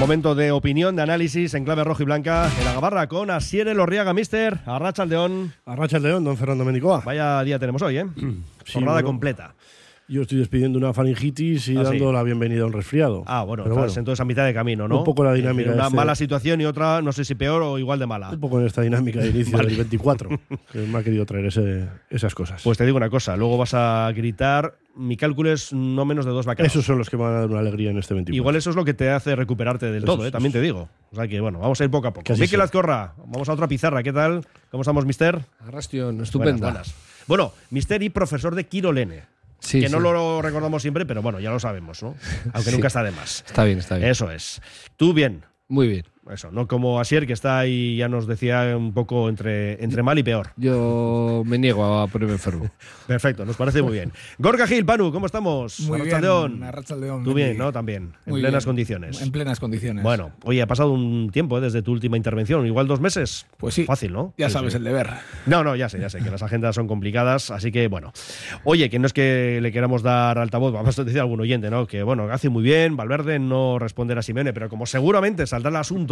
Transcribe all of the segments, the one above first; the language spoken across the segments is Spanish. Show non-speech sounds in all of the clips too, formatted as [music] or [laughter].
Momento de opinión, de análisis en clave rojo y blanca en la gabarra con Asier Lorriaga, mister, Arracha Aldeón. Arracha León, don Fernando Mendicoa. Vaya día tenemos hoy, ¿eh? [clears throat] Sí, Jornada bueno. completa. Yo estoy despidiendo una faringitis y Ah, sí. dando la bienvenida a un resfriado. Ah, bueno, Pero estás entonces a mitad de camino, ¿no? Un poco la dinámica Es decir, Una este- mala situación y otra, no sé si peor o igual de mala. Un poco en esta dinámica de inicio [laughs] Vale. del [laughs] 24, que me ha querido traer ese- esas cosas. Pues te digo una cosa, luego vas a gritar, mi cálculo es no menos de dos vaqueros. Esos son los que me van a dar una alegría en este 24. Igual eso es lo que te hace recuperarte del Eso todo, ¿eh? también te digo. O sea que bueno, vamos a ir poco a poco. Que así Miquel sea. Azcorra, vamos a otra pizarra, ¿qué tal? ¿Cómo estamos, mister? Arrastion, estupenda. Buenas, buenas. Bueno, mister y profesor de Quirolene. Sí, que no lo recordamos siempre, pero bueno, ya lo sabemos, ¿no? [laughs] Aunque Sí. nunca está de más. Está bien, está bien. Eso es. Tú bien. Muy bien. Eso, no como Asier, que está ahí, ya nos decía un poco entre, entre mal y peor. Yo me niego a ponerme enfermo. [laughs] Perfecto, nos parece muy bien. Gorka Gil, Panu, ¿cómo estamos? Muy bien, Arratsaldeon. Arratsaldeon, Tú bien. ¿no? También, en Muy plenas bien. condiciones. En plenas condiciones. Bueno, oye, ha pasado un tiempo ¿eh? desde tu última intervención, igual dos meses. pues sí. Fácil, ¿no? Ya Sí, sabes sí. el deber. No, no, ya sé, ya sé, que las agendas son complicadas, así que bueno. Oye, que no es que le queramos dar altavoz, vamos a decir a algún oyente, ¿no? Que bueno, hace muy bien Valverde no responder a Simeone, pero como seguramente saldrá el asunto,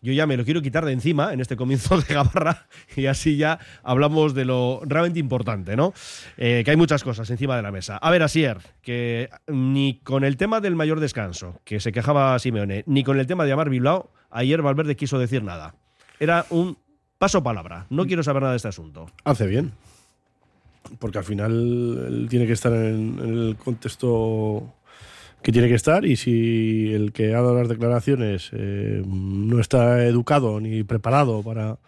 yo ya me lo quiero quitar de encima en este comienzo de Gabarra y así ya hablamos de lo realmente importante, ¿no? Eh, que hay muchas cosas encima de la mesa. A ver, Asier, que ni con el tema del mayor descanso, que se quejaba Simeone, ni con el tema de llamar Bilbao, ayer Valverde quiso decir nada. Era un paso palabra. No quiero saber nada de este asunto. Hace bien. Porque al final tiene que estar en el contexto que tiene que estar y si el que ha dado las declaraciones eh, no está educado ni preparado para,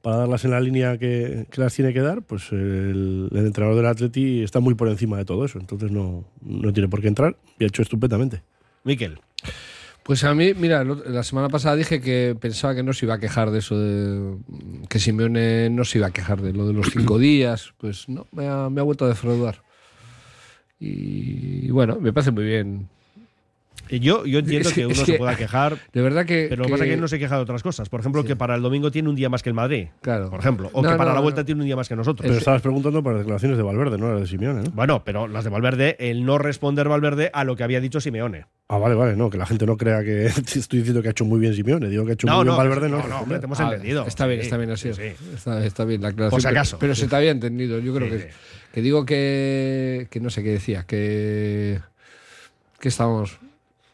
para darlas en la línea que, que las tiene que dar, pues el, el entrenador del Atleti está muy por encima de todo eso. Entonces no, no tiene por qué entrar y ha hecho estupendamente. Miquel. Pues a mí, mira, la semana pasada dije que pensaba que no se iba a quejar de eso, de, que Simeone no se iba a quejar de lo de los cinco [clears throat] días. Pues no, me ha, me ha vuelto a defraudar. Y, bueno, me parece muy bien. Yo, yo entiendo Es que uno es se que- pueda quejar, De verdad que. pero lo que pasa es que él no se queja de otras cosas. Por ejemplo, que para el domingo tiene un día más que el Madrid. Claro. Por ejemplo. O No, que para no, la vuelta no. tiene un día más que nosotros. Pero estabas preguntando por las declaraciones de Valverde, no las de Simeone, ¿no? Bueno, pero las de Valverde, el no responder Valverde a lo que había dicho Simeone. Ah, vale, vale, no, que la gente no crea que [laughs] estoy diciendo que ha hecho muy bien Simeone, digo que ha hecho muy bien Valverde, no. no, no, hombre, te hemos Ah, entendido. Está bien, Sí, está bien así. sí, sí. Está, está bien la aclaración. Por si pero- acaso. Pero, se te había entendido. Yo creo Sí, que, sí. que digo que, que no sé qué decía, que, que estábamos.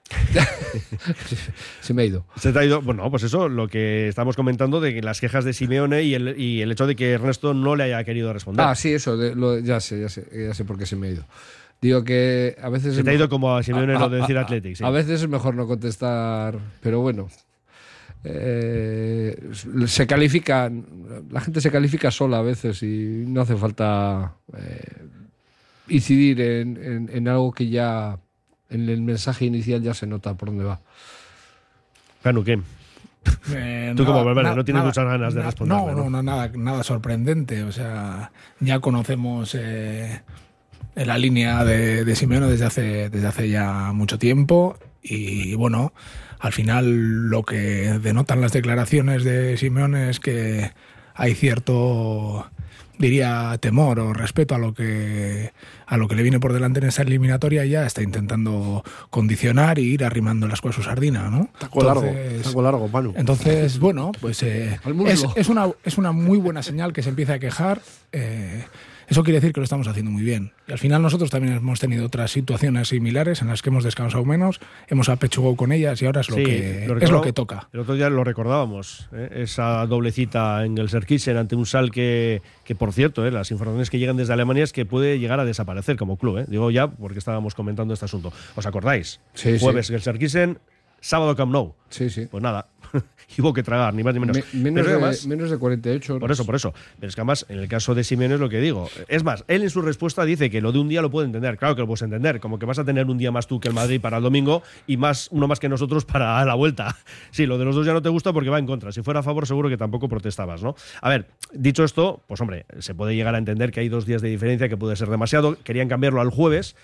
[laughs] se me ha ido. Se te ha ido, bueno, pues eso, lo que estamos comentando de que las quejas de Simeone y el, y el hecho de que Ernesto no le haya querido responder. Ah, sí, eso, de- lo- ya sé, ya sé, ya sé por qué se me ha ido. Digo que a veces. Se te ha ido como a Simeone a- lo de a- decir a- Athletic. sí. A veces es mejor no contestar, pero bueno. Eh, se califica, la gente se califica sola a veces y no hace falta eh, incidir en, en- en algo que ya en el mensaje inicial ya se nota por dónde va. Canu, ¿qué? Eh, Tú como Valverde, no tienes nada- muchas ganas de No, ¿no? no, no, nada, nada sorprendente. O sea, ya conocemos eh, la línea de, de Simeone desde hace, desde hace ya mucho tiempo. Y bueno, al final lo que denotan las declaraciones de Simeone es que hay cierto diría temor o respeto a lo que a lo que le viene por delante en esa eliminatoria y ya está intentando condicionar y ir arrimando las cosas a su sardina, ¿no? Taco largo, taco largo, Manu. entonces, bueno, pues eh, es, es una, es una muy buena señal que se empiece a quejar. eh, eso quiere decir que lo estamos haciendo muy bien. Y al final nosotros también hemos tenido otras situaciones similares en las que hemos descansado menos, hemos apechugado con ellas y ahora es lo, Sí, que, lo es lo que toca. El otro día lo recordábamos, ¿eh? esa doblecita en el Serkisen ante un Sal que, que por cierto, ¿eh? las informaciones que llegan desde Alemania es que puede llegar a desaparecer como club. ¿eh? Digo ya porque estábamos comentando este asunto. ¿Os acordáis? Sí, sí. Jueves el Serkisen, sábado Camp Nou. Sí, sí. Pues nada, [laughs] y hubo que tragar, ni más ni menos. Me- menos, Pero de, además- menos de 48 horas. por eso, por eso. Pero es que además, en el caso de Simeone es lo que digo. Es más, él en su respuesta dice que lo de un día lo puede entender. Claro que lo puedes entender. Como que vas a tener un día más tú que el Madrid para el domingo y más uno más que nosotros para [laughs] la vuelta. Sí, lo de los dos ya no te gusta porque va en contra. Si fuera a favor, seguro que tampoco protestabas, ¿no? A ver, dicho esto, pues hombre, se puede llegar a entender que hay dos días de diferencia que puede ser demasiado. Querían cambiarlo al jueves.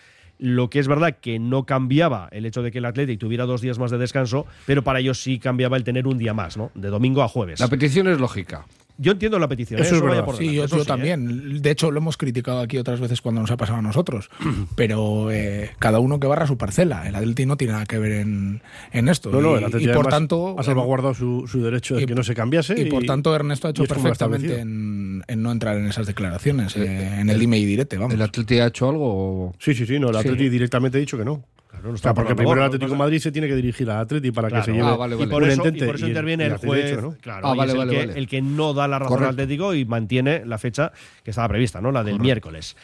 Lo que es verdad que no cambiaba el hecho de que el Athletic tuviera dos días más de descanso, pero para ellos sí cambiaba el tener un día más, ¿no? De domingo a jueves. La petición es lógica. Yo entiendo la petición. Eso ¿eh? es vaya verdad. por Sí, yo, eso yo sí, ¿eh? también. De hecho, lo hemos criticado aquí otras veces cuando nos ha pasado a nosotros. [clears throat] Pero eh, cada uno que barra su parcela. El Atleti no tiene nada que ver en, en esto. No, no, y, el Atleti y por tanto. ha salvaguardado su, su derecho de y- que no se cambiase. Y por tanto, Ernesto ha hecho es perfectamente en, en no entrar en esas declaraciones, eh, en el dime y direte, vamos. ¿El Atleti ha hecho algo? o- Sí, sí, sí, no, el Sí. Atleti directamente ha dicho que no. Claro, no O está sea, porque por primero el Atlético de Madrid se tiene que dirigir al Atleti para Claro. que se lleve Ah, vale, Y vale. por un eso, y por eso y el- interviene y el juez. no. Claro, Ah, y vale, es el, vale, que, vale. el que no da la razón Correcto. al Atlético y mantiene la fecha que estaba prevista, ¿no? La del miércoles.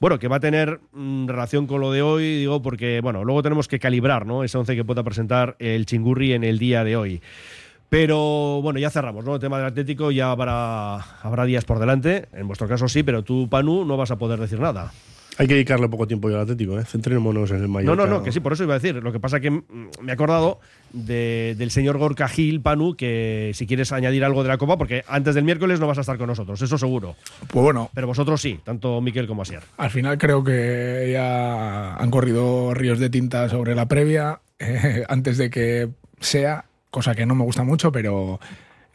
Bueno, que va a tener mm, relación con lo de hoy, digo, porque, bueno, luego tenemos que calibrar, ¿no? Ese once que pueda presentar el Chingurri en el día de hoy. Pero bueno, ya cerramos, ¿no? El tema del Atlético ya habrá, habrá días por delante. En vuestro caso sí, pero tú, Panu, no vas a poder decir nada. Hay que dedicarle poco tiempo al Atlético, ¿eh? Centrémonos en el No, Mallorca. no, no, que sí, por eso iba a decir. Lo que pasa que mm, me he acordado de- del señor Gorka Gil, Panu, que si quieres añadir algo de la Copa, porque antes del miércoles no vas a estar con nosotros, eso seguro. Pues bueno, Pero vosotros sí, tanto Miquel como Asier. al final creo que ya han corrido ríos de tinta sobre la previa [laughs] eh, antes de que sea, cosa que no me gusta mucho, pero.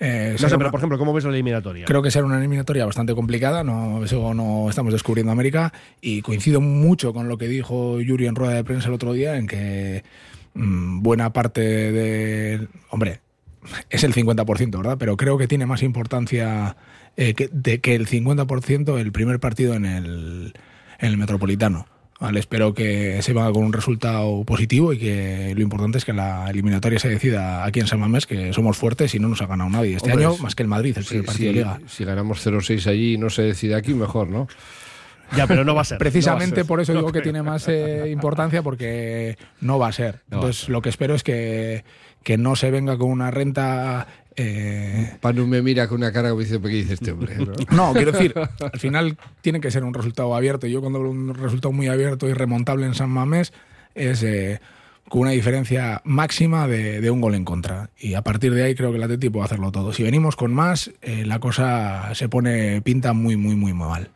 Eh, No sé, pero por ejemplo, ¿cómo ves la eliminatoria? Creo que será una eliminatoria bastante complicada, no, eso no estamos descubriendo América y coincido mucho con lo que dijo Yuri en rueda de prensa el otro día en que mm, buena parte de... Hombre, es el 50%, ¿verdad? Pero creo que tiene más importancia eh, que, de que el 50% el primer partido en el, en el Metropolitano. Vale, espero que se venga con un resultado positivo y que lo importante es que la eliminatoria se decida aquí en San Mamés, que somos fuertes y no nos ha ganado nadie. Este Hombre, año, más que el Madrid, el Si, primer partido de liga. si ganamos 0-6 allí y no se decide aquí, mejor, ¿no? Ya, pero no va a ser. Precisamente no va a ser. por eso digo que tiene más eh, importancia porque no va a ser. No va a Entonces lo que espero es que, que no se venga con una renta... eh, Panu me mira con una cara como dice, ¿qué dice este hombre? ¿no? [laughs] no, quiero decir, al final tiene que ser un resultado abierto. Yo cuando hablo de un resultado muy abierto y remontable en San Mamés es eh, con una diferencia máxima de, de un gol en contra. Y a partir de ahí creo que el Atleti puede hacerlo todo. Si venimos con más, eh, la cosa se pone, pinta muy, muy, muy, muy mal.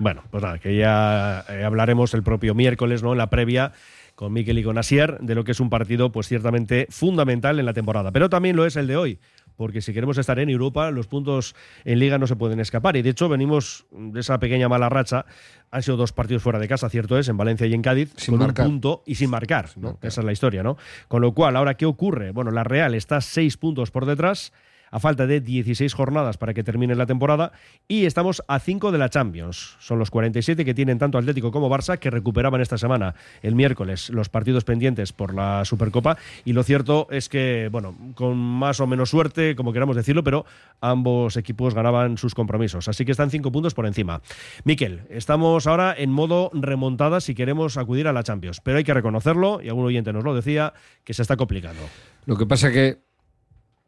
Bueno, pues nada, que ya eh, hablaremos el propio miércoles, ¿no? En la previa con Miquel y con Asier, de lo que es un partido, pues ciertamente fundamental en la temporada. Pero también lo es el de hoy, porque si queremos estar en Europa, los puntos en Liga no se pueden escapar. Y de hecho, venimos de esa pequeña mala racha. Han sido dos partidos fuera de casa, cierto es, en Valencia y en Cádiz, Sin con marcar. un punto y sin marcar. Sin ¿no? marcar. Esa es la historia, ¿no? Con lo cual, ahora, ¿qué ocurre? Bueno, la Real está seis puntos por detrás a falta de 16 jornadas para que termine la temporada y estamos a 5 de la Champions. Son los 47 que tienen tanto Atlético como Barça que recuperaban esta semana, el miércoles, los partidos pendientes por la Supercopa y lo cierto es que, bueno, con más o menos suerte, como queramos decirlo, pero ambos equipos ganaban sus compromisos, así que están 5 puntos por encima. Miquel, estamos ahora en modo remontada si queremos acudir a la Champions, pero hay que reconocerlo, y algún oyente nos lo decía, que se está complicando. Lo que pasa que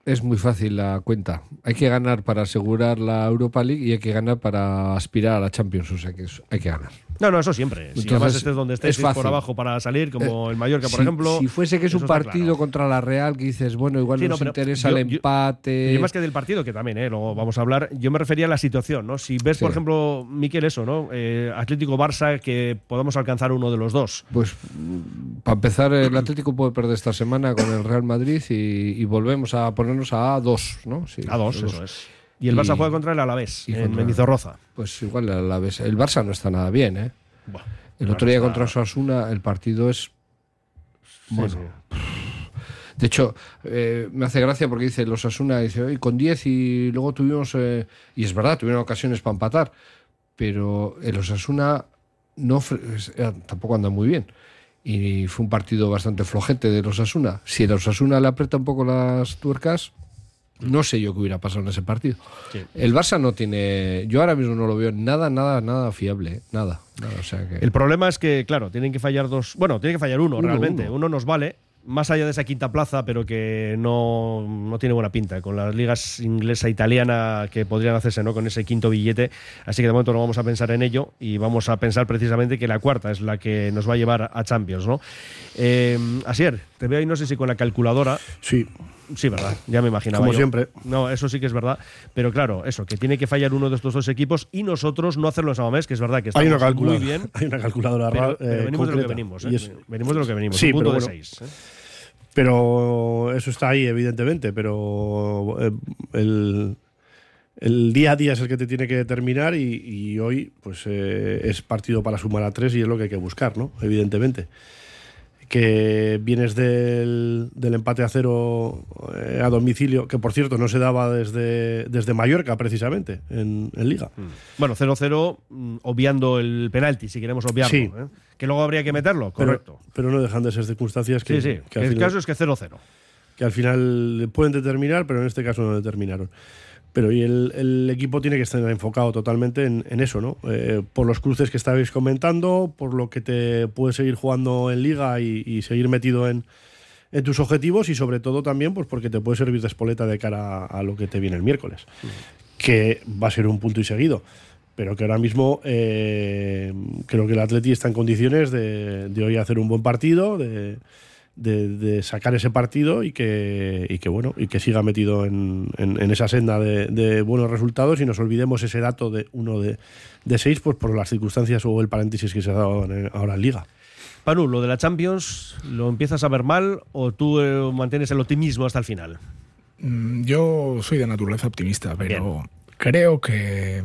es muy fácil la cuenta. Hay que ganar para asegurar la Europa League y hay que ganar para aspirar a la Champions. O sea que hay que ganar. No, no, eso siempre. Si Entonces, además estés donde estés es por abajo para salir, como el Mallorca, por si, ejemplo. Si fuese que es un partido claro. contra la Real, que dices, bueno, igual Sí, no, nos interesa yo- el yo- empate. Y más que del partido, que también, ¿eh? luego vamos a hablar. Yo me refería a la situación, ¿no? Si ves, por ejemplo, Miquel, eso, ¿no? Eh, Atlético-Barça, que podamos alcanzar uno de los dos. Pues para empezar, el Atlético puede perder esta semana con el Real Madrid y, y volvemos a ponernos a dos, ¿no? Sí, A dos, eso es. Y el Y- Barça juega contra el Alavés, y en contra- Mendizorroza. Pues igual a la vez. El Barça no está nada bien, ¿eh? El otro día está- contra Osasuna el partido es bueno. sí. De hecho, eh, me hace gracia porque dice los Asuna, dice, "Oye, con 10 y luego tuvimos, eh", y es verdad, tuvieron ocasiones para empatar, pero el Osasuna no, eh, tampoco anda muy bien. Y fue un partido bastante flojete de los Osasuna. Si el Osasuna le aprieta un poco las tuercas, no sé yo qué hubiera pasado en ese partido. Sí. El Barça no tiene, yo ahora mismo no lo veo nada, nada, nada fiable, ¿eh? nada. nada, o sea que- El problema es que, claro, tienen que fallar dos. Bueno, tiene que fallar uno, Uno, realmente. uno. Uno. nos vale, más allá de esa quinta plaza, pero que no, no tiene buena pinta, con las ligas inglesa e italiana que podrían hacerse ¿no? con ese quinto billete. Así que de momento no vamos a pensar en ello y vamos a pensar precisamente que la cuarta es la que nos va a llevar a Champions. ¿no? Eh, Asier, te veo ahí, no sé si con la calculadora. Sí, Sí, verdad, ya me imaginaba. Como yo. siempre. No, eso sí que es verdad. Pero claro, eso, que tiene que fallar uno de estos dos equipos y nosotros no hacerlo en Samamés, que es verdad que calculadora, muy bien. [laughs] hay una calculadora Pero, ra- pero eh, venimos de lo que venimos, ¿eh? Es- Venimos de lo que venimos. Sí, un punto pero de bueno. seis. ¿eh? Pero eso está ahí, evidentemente, pero eh, el, el día a día es el que te tiene que determinar y, y hoy pues eh, es partido para sumar a tres y es lo que hay que buscar, ¿no? Evidentemente. Que vienes del, del empate a cero eh, a domicilio, que por cierto no se daba desde, desde Mallorca precisamente en, en Liga. Bueno, 0-0, mm, obviando el penalti, si queremos obviarlo. Sí. ¿eh? Que luego habría que meterlo, Pero, correcto. pero no dejan de ser circunstancias que, sí, sí. que el final- caso es que 0-0. que al final pueden determinar, pero en este caso no determinaron. Pero y el, el equipo tiene que estar enfocado totalmente en, en eso, ¿no? Eh, por los cruces que estabais comentando, por lo que te puedes seguir jugando en liga y, seguir metido en, en tus objetivos y sobre todo también pues porque te puede servir de espoleta de cara a, a lo que te viene el miércoles, que va a ser un punto y seguido. Pero que ahora mismo eh, creo que el Atleti está en condiciones de, de hoy hacer un buen partido, de, de, de sacar ese partido y que, y que bueno y que siga metido en, en- en esa senda de, de buenos resultados y nos olvidemos ese dato de uno de, de seis pues por las circunstancias o el paréntesis que se ha dado en- ahora en liga Panu, lo de la Champions, ¿lo empiezas a ver mal o tú eh, mantienes el optimismo hasta el final? Mm, Yo soy de naturaleza optimista, pero creo que,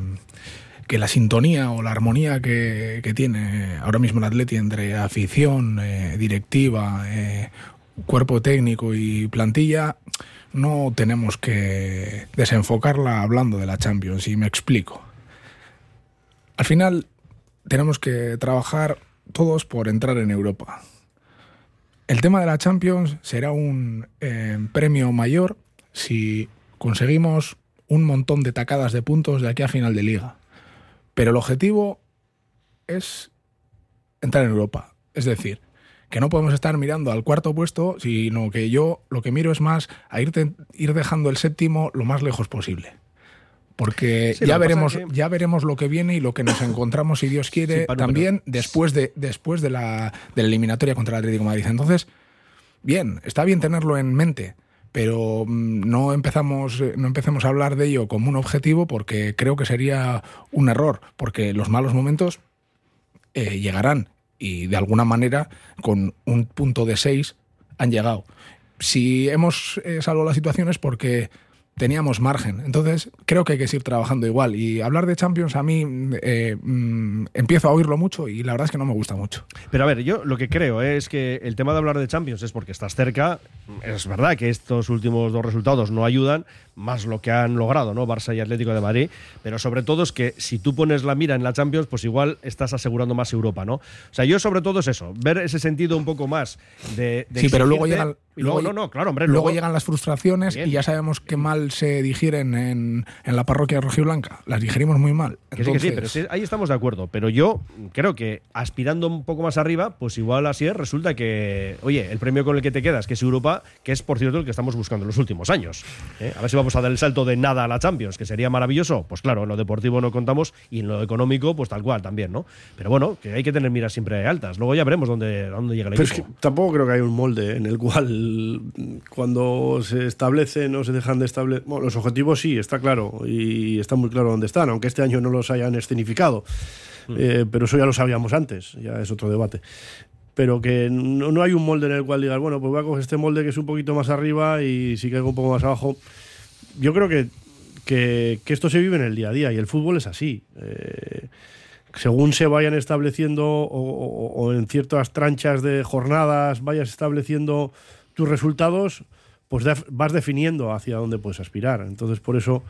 que la sintonía o la armonía que, tiene ahora mismo el Atleti entre afición, eh, directiva, eh, cuerpo técnico y plantilla, no tenemos que desenfocarla hablando de la Champions, y me explico. Al final tenemos que trabajar todos por entrar en Europa. El tema de la Champions será un eh, premio mayor si conseguimos un montón de tacadas de puntos de aquí a final de liga. Pero el objetivo es entrar en Europa. Es decir, que no podemos estar mirando al cuarto puesto, sino que yo lo que miro es más a irte- ir dejando el séptimo lo más lejos posible. Porque Sí, ya, veremos, que- ya veremos lo que viene y lo que nos encontramos, si Dios quiere, Sí, Pablo, también después, de, después de, la, de la eliminatoria contra el Atlético de Madrid. Entonces, bien, está bien tenerlo en mente, pero mm, no empezamos, eh, no empecemos a hablar de ello como un objetivo porque creo que sería un error, porque los malos momentos eh, llegarán y de alguna manera con un punto de 6 han llegado. Si hemos eh, salvado la situación es porque teníamos margen. Entonces, creo que hay que seguir trabajando igual. Y hablar de Champions a mí eh, mm, empiezo a oírlo mucho y la verdad es que no me gusta mucho. Pero a ver, yo lo que creo es que el tema de hablar de Champions es porque estás cerca. Es verdad que estos últimos dos resultados no ayudan, más lo que han logrado, ¿no? Barça y Atlético de Madrid. Pero sobre todo es que si tú pones la mira en la Champions, pues igual estás asegurando más Europa, ¿no? O sea, yo sobre todo es eso, ver ese sentido un poco más de. de Sí, pero luego llegan- luego, luego- no, no, claro, hombre. Luego, Luego, llegan las frustraciones Bien. y ya sabemos qué mal se digieren en, en la parroquia rojiblanca. Las digerimos muy mal. Que sí, que sí, pero Entonces- sí, ahí estamos de acuerdo. Pero yo creo que aspirando un poco más arriba, pues igual así es, resulta que, oye, el premio con el que te quedas, que es Europa, que es por cierto el que estamos buscando en los últimos años. ¿eh? A ver si vamos a dar el salto de nada a la Champions, que sería maravilloso. Pues claro, en lo deportivo no contamos y en lo económico, pues tal cual también, ¿no? Pero bueno, que hay que tener miras siempre altas. Luego ya veremos dónde, dónde llega el Pero es que equipo. tampoco creo que haya un molde en el cual cuando se establecen o se dejan de establecer. Bueno, los objetivos sí, está claro, y está muy claro dónde están, aunque este año no los hayan escenificado. Eh, pero eso ya lo sabíamos antes, ya es otro debate. Pero que no, no hay un molde en el cual digas, bueno, pues voy a coger este molde que es un poquito más arriba y si caigo un poco más abajo. Yo creo que, que, que esto se vive en el día a día y el fútbol es así. Eh, según se vayan estableciendo o, o- o en ciertas tranchas de jornadas vayas estableciendo tus resultados, pues vas definiendo hacia dónde puedes aspirar. Entonces, por eso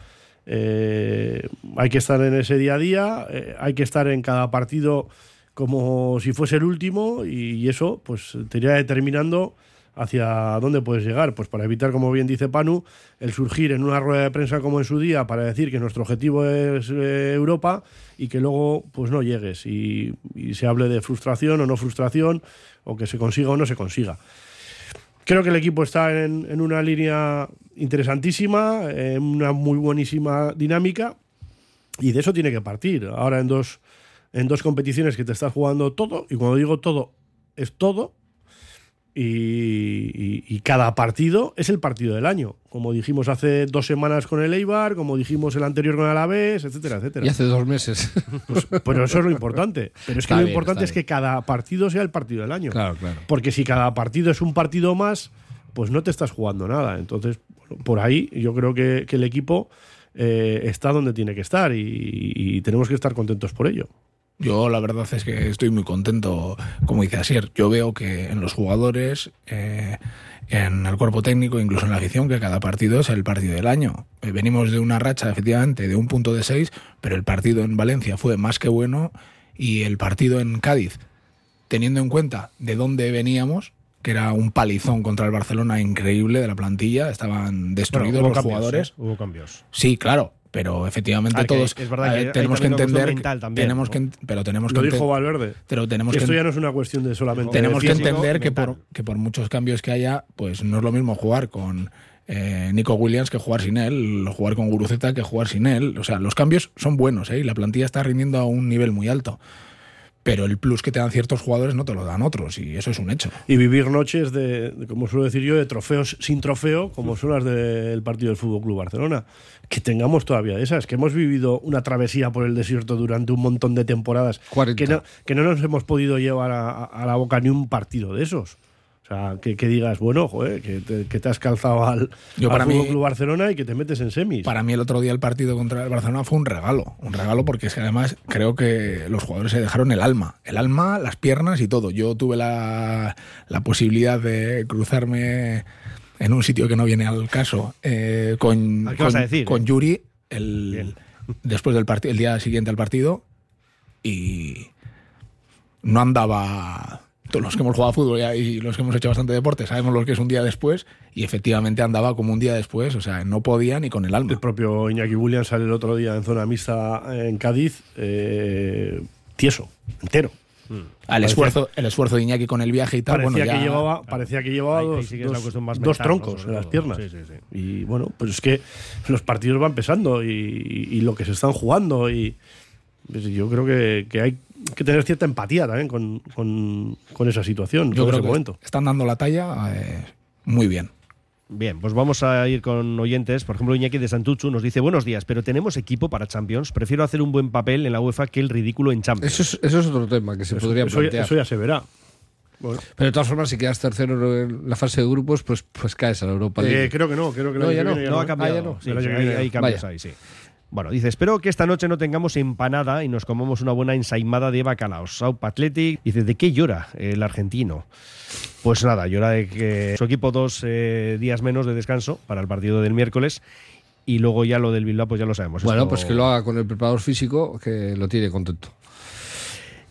eh, hay que estar en ese día a día, eh, hay que estar en cada partido como si fuese el último y, eso pues te iría determinando hacia dónde puedes llegar, pues para evitar, como bien dice Panu, el surgir en una rueda de prensa como en su día para decir que nuestro objetivo es eh, Europa y que luego pues no llegues y se hable de frustración o no frustración o que se consiga o no se consiga. Creo que el equipo está en, una línea interesantísima, en una muy buenísima dinámica y de eso tiene que partir. Ahora en dos, en dos competiciones que te estás jugando todo, y cuando digo todo, es todo, y, y- y cada partido es el partido del año. Como dijimos hace dos semanas con el Eibar, como dijimos el anterior con el Alavés, etcétera, etcétera. Y hace dos meses. Pues, pero eso es lo importante. [laughs] Pero es que lo importante es que cada partido sea el partido del año. claro, claro. Porque si cada partido es un partido más, pues no te estás jugando nada. Entonces, por ahí yo creo que, que el equipo eh, está donde tiene que estar y, y tenemos que estar contentos por ello. Yo la verdad es que estoy muy contento, como dice Asier. Yo veo que en los jugadores, eh, en el cuerpo técnico, incluso en la afición, que cada partido es el partido del año. Eh, venimos de una racha, efectivamente, de un punto de seis, pero el partido en Valencia fue más que bueno y el partido en Cádiz, teniendo en cuenta de dónde veníamos, que era un palizón contra el Barcelona increíble de la plantilla, estaban destruidos Bueno, los cambios, jugadores. ¿eh? Hubo cambios. Sí, claro, pero efectivamente Ah, que todos es verdad a que tenemos que entender, mental también, tenemos ¿no? que, pero tenemos Lo que dijo Valverde. pero tenemos Que que esto ya no es una cuestión de solamente. tenemos que físico, entender que por, que por muchos cambios que haya, pues no es lo mismo jugar con eh, Nico Williams que jugar sin él, o jugar con Guruceta que jugar sin él. O sea, los cambios son buenos, ¿eh? y la plantilla está rindiendo a un nivel muy alto. Pero el plus que te dan ciertos jugadores no te lo dan otros, y eso es un hecho. Y vivir noches de, de, como suelo decir yo, de trofeos sin trofeo, como son las del partido del Fútbol Club Barcelona. Que tengamos todavía de esas, que hemos vivido una travesía por el desierto durante un montón de temporadas, 40. que no, que no nos hemos podido llevar a la boca ni un partido de esos. O sea, que, que digas, bueno, joder, que te, que te has calzado al, Yo al para mí- Club Barcelona y que te metes en semis. Para mí el otro día el partido contra el Barcelona fue un regalo, un regalo porque es que además creo que los jugadores se dejaron el alma, el alma, las piernas y todo. Yo tuve la, la posibilidad de cruzarme en un sitio que no viene al caso eh, con, ¿A qué con, decir, con eh? Yuri el, [laughs] después del partido, el día siguiente al partido y no andaba todos los que hemos jugado a fútbol ya- y los que hemos hecho bastante deporte sabemos lo que es un día después y efectivamente andaba como un día después, o sea, no podía ni con el alma. El propio Iñaki Williams sale el otro día en zona mixta en Cádiz, eh, tieso, entero. Mm. Al esfuerzo, el esfuerzo de Iñaki con el viaje y tal, parecía, bueno, ya- que llevaba, parecía que llevaba Ahí- ahí dos, troncos en las piernas. Sí, sí, sí. Y bueno, pues es que los partidos van pesando y, y lo que se están jugando. Y pues yo creo que, que hay que tener cierta empatía también con, con- con esa situación, yo con creo ese que momento. están dando la talla eh, muy bien. Bien, pues vamos a ir con oyentes. Por ejemplo, Iñaki de Santuchu nos dice: Buenos días, pero tenemos equipo para Champions. Prefiero hacer un buen papel en la UEFA que el ridículo en Champions. Eso es, eso es otro tema que se podría Eso, ya- plantear. eso ya se verá. Bueno, Pero de todas formas, si quedas tercero en la fase de grupos, pues, pues caes a la Europa League. eh, creo que no, creo que No, ya no, viene no ya ha cambiado. Ah, ya no. Sí, sí, hay, hay cambios Vaya. ahí, sí. Bueno, dice, espero que esta noche no tengamos empanada y nos comamos una buena ensaimada de bacalaos. Saup Athletic. Dice, ¿de qué llora el argentino? Pues nada, llora de que su equipo dos eh, días menos de descanso para el partido del miércoles y luego ya lo del Bilbao, pues ya lo sabemos. bueno, Esto- pues que lo haga con el preparador físico, que lo tiene contento.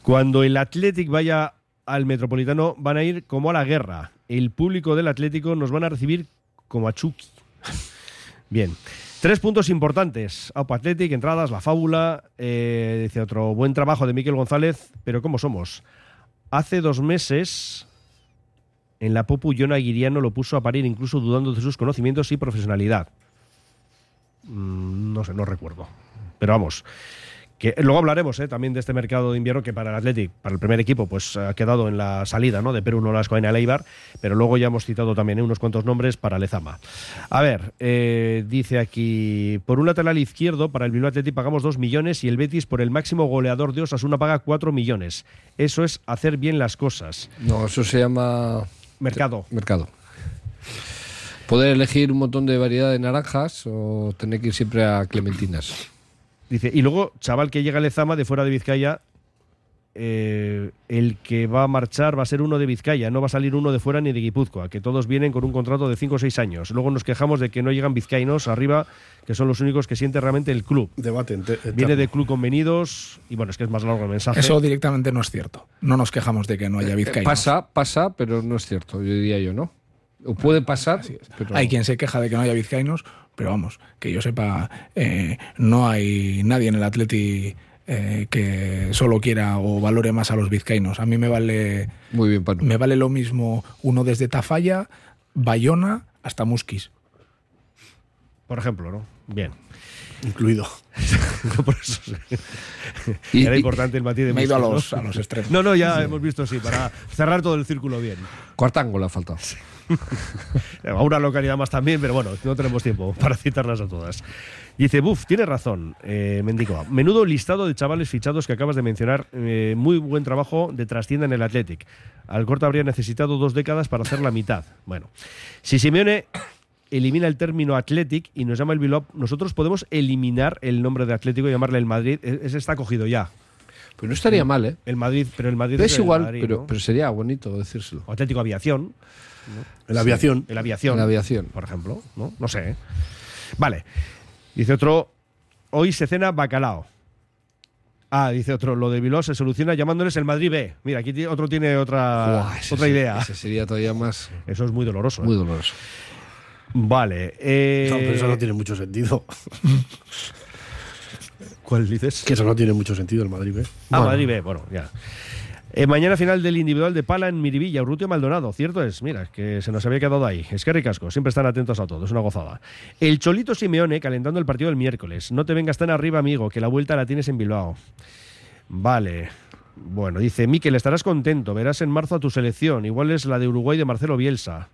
Cuando el Athletic vaya al Metropolitano van a ir como a la guerra. El público del Atlético nos van a recibir como a Chucky. [laughs] Bien. Tres puntos importantes. Aupa Athletic, entradas, la fábula. eh, dice otro buen trabajo de Miquel González. Pero ¿cómo somos? Hace dos meses en la Popu John Aguiriano lo puso a parir incluso dudando de sus conocimientos y profesionalidad. Mm, no sé, no recuerdo. Pero vamos, que luego hablaremos eh, también de este mercado de invierno que para el Athletic, para el primer equipo, pues ha quedado en la salida ¿no? de Perú Nolasco en Eibar, pero luego ya hemos citado también eh, unos cuantos nombres para Lezama. A ver, eh, dice aquí, por un lateral izquierdo, para el Bilbao Athletic pagamos 2 millones y el Betis por el máximo goleador de Osasuna paga 4 millones. Eso es hacer bien las cosas. No, eso se llama Mercado. mercado. Poder elegir un montón de variedad de naranjas o tener que ir siempre a clementinas. Dice, y luego, chaval que llega a Lezama de fuera de Vizcaya, eh, el que va a marchar va a ser uno de Vizcaya, no va a salir uno de fuera ni de Guipúzcoa, que todos vienen con un contrato de 5 o 6 años. Luego nos quejamos de que no llegan vizcaínos arriba, que son los únicos que siente realmente el club. Debate Viene de club convenidos, y bueno, es que es más largo el mensaje. Eso directamente no es cierto. No nos quejamos de que no haya vizcaínos. Pasa, pasa, pero no es cierto, yo diría yo, ¿no? O puede pasar, pero Hay quien se queja de que no haya vizcaínos, pero vamos, que yo sepa, eh, no hay nadie en el Atleti eh, que solo quiera o valore más a los vizcaínos. A mí me vale, muy bien, me vale lo mismo uno desde Tafalla Bayona hasta Musquis. Por ejemplo, ¿no? Bien. Incluido. [laughs] Por eso sí. Y- Era importante el matiz de Me he ido a los, ¿no? a los extremos. No, no, ya hemos visto, sí, para cerrar todo el círculo bien. Cuartango le ha faltado. [laughs] A una localidad más también, pero bueno, no tenemos tiempo para citarlas a todas. Dice, buf, tiene razón, eh. Menudo listado de chavales fichados que acabas de mencionar. Eh, muy buen trabajo de trastienda en el Athletic. Alcorta habría necesitado dos décadas para hacer la mitad. Bueno, si Simeone elimina el término Athletic y nos llama el Bilbao, nosotros podemos eliminar el nombre de Atlético y llamarle el Madrid. E- Ese está cogido ya. Pues no estaría mal, ¿eh? El Madrid, pero el Madrid Es el igual, Madrid, pero, ¿no? pero sería bonito decírselo. O Atlético Aviación. En la aviación. El aviación. En la aviación. Por ejemplo. No, no sé. ¿eh? Vale. Dice otro. Hoy se cena bacalao. Ah, dice otro. Lo de Bilbao se soluciona llamándoles el Madrid B. Mira, aquí otro tiene otra, ese otra sí- idea. Ese sería todavía más. Eso es muy doloroso. ¿eh? Muy doloroso. Vale. eh, No, pero eso no tiene mucho sentido. [laughs] ¿Cuál dices? Que eso no tiene mucho sentido el Madrid, ¿eh? Ah, Bueno. Madrid B. Bueno, ya. Eh, mañana final del individual de Pala en Miribilla, Urrutia Maldonado. Cierto es, mira, que se nos había quedado ahí. Es que ricasco, siempre están atentos a todo, es una gozada. El Cholito Simeone calentando el partido del miércoles. No te vengas tan arriba, amigo, que la vuelta la tienes en Bilbao. Vale. Bueno, dice Miquel, estarás contento, verás en marzo a tu selección. Igual es la de Uruguay de Marcelo Bielsa.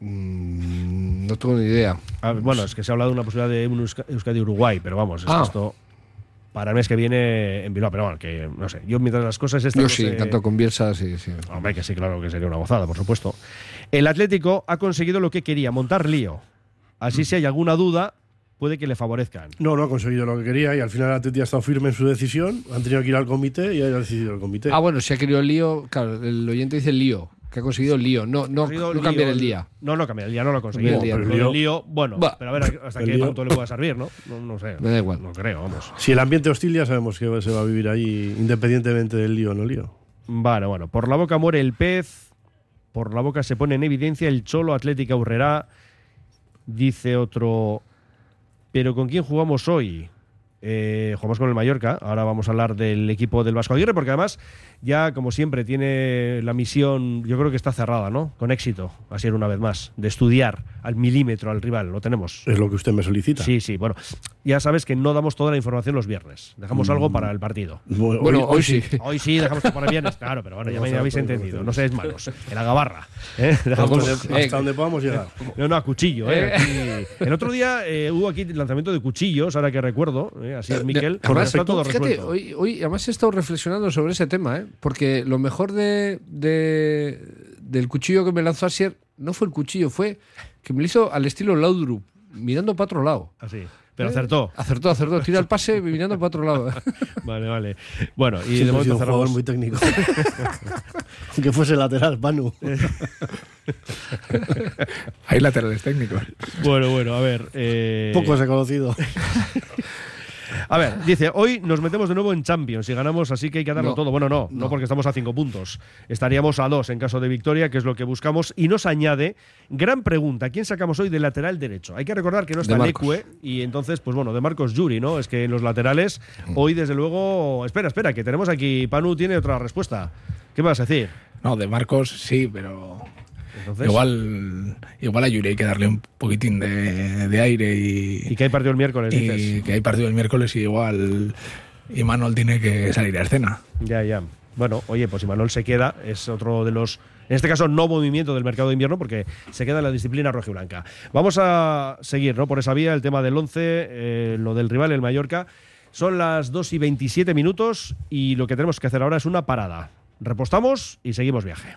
Mm, no tengo ni idea. Ah, bueno, es que se ha hablado de una posibilidad de un Euska- Euskadi-Uruguay, pero vamos, es que Ah. esto para el mes que viene en Bilbao. Pero bueno, que no sé, yo mientras las cosas estas Yo no sí, se- encantado con Bielsa, sí, sí. Hombre, que sí, claro que sería una gozada, por supuesto. El Atlético ha conseguido lo que quería, montar lío. Así si hay alguna duda, puede que le favorezcan. No, no ha conseguido lo que quería y al final el Atleti ha estado firme en su decisión. Han tenido que ir al comité y ha decidido el comité. Ah, bueno, si ha querido el lío, claro, el oyente dice el lío, que ha conseguido el lío, no, no, no cambiar el día. No, no cambiar el día, no lo ha conseguido. El lío, bueno, Bah. pero a ver hasta El qué punto le pueda servir, ¿no? ¿no? No sé. Me da igual. No creo, vamos. Si el ambiente hostil ya sabemos que se va a vivir ahí independientemente del lío o no lío. Vale, bueno, por la boca muere el pez, por la boca se pone en evidencia el Cholo Atlética Urrera, dice otro, pero ¿con quién jugamos hoy? Eh, jugamos con el Mallorca, ahora vamos a hablar del equipo del Vasco Aguirre, porque además ya, como siempre, tiene la misión, yo creo que está cerrada, ¿no? Con éxito, así era una vez más, de estudiar al milímetro al rival, lo tenemos. Es lo que usted me solicita. Sí, sí, bueno, ya sabes que no damos toda la información los viernes, dejamos Mm. algo para el partido. Bueno, Bueno, hoy, sí. Hoy sí, dejamos para el viernes, claro, pero bueno, ya me habéis entendido. No seáis malos. En la gabarra. ¿eh? Hasta, Dejamos- eh, hasta donde podamos llegar. no, no, a cuchillo. ¿eh? Aquí- El otro día eh, hubo aquí lanzamiento de cuchillos, ahora que recuerdo. ¿Eh? Así es, Miquel. Además, está todo fíjate, resuelto. hoy, hoy además he estado reflexionando sobre ese tema, ¿eh? porque lo mejor de, de- del cuchillo que me lanzó Asier no fue el cuchillo, fue que me lo hizo al estilo Laudrup, mirando para otro lado. Así. Pero acertó. Acertó, acertó, tira el pase mirando para otro lado. [laughs] Vale, vale. Bueno, y Siempre de momento un muy técnico. [laughs] Aunque fuese lateral, Manu. [laughs] Hay laterales técnicos. Bueno, bueno, a ver. eh, Poco se ha conocido. A ver, dice, hoy nos metemos de nuevo en Champions y ganamos, así que hay que darlo No, todo. Bueno, no, no, no. porque estamos a cinco puntos. Estaríamos a dos en caso de victoria, que es lo que buscamos. Y nos añade, gran pregunta, ¿quién sacamos hoy de lateral derecho? Hay que recordar que no está. Leque y entonces, pues bueno, de Marcos Yuri, ¿no? Es que en los laterales, hoy desde luego... Espera, espera, que tenemos aquí, Panu tiene otra respuesta. ¿Qué me vas a decir? No, de Marcos sí, pero Entonces, igual, igual a Yuri hay que darle un poquitín de, de aire y, ¿Y qué hay partido el miércoles, y dices? que hay partido el miércoles y igual y Manuel tiene que salir a escena. Ya, ya. Bueno, oye, pues si Manuel se queda, es otro de los, en este caso, no movimiento del mercado de invierno, porque se queda en la disciplina roja y blanca. Vamos a seguir, ¿no? Por esa vía, el tema del 11, eh, lo del rival, el Mallorca. Son las 2 y 27 minutos y lo que tenemos que hacer ahora es una parada. Repostamos y seguimos viaje.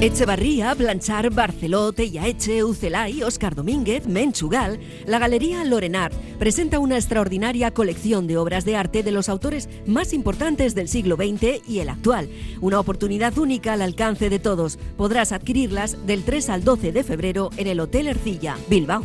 Echevarría, Blanchard, Barceló, Tellaeche, Ucelay, Oscar Domínguez, Menchugal, la Galería Lorenard presenta una extraordinaria colección de obras de arte de los autores más importantes del siglo XX y el actual. Una oportunidad única al alcance de todos. Podrás adquirirlas del 3 al 12 de febrero en el Hotel Ercilla, Bilbao.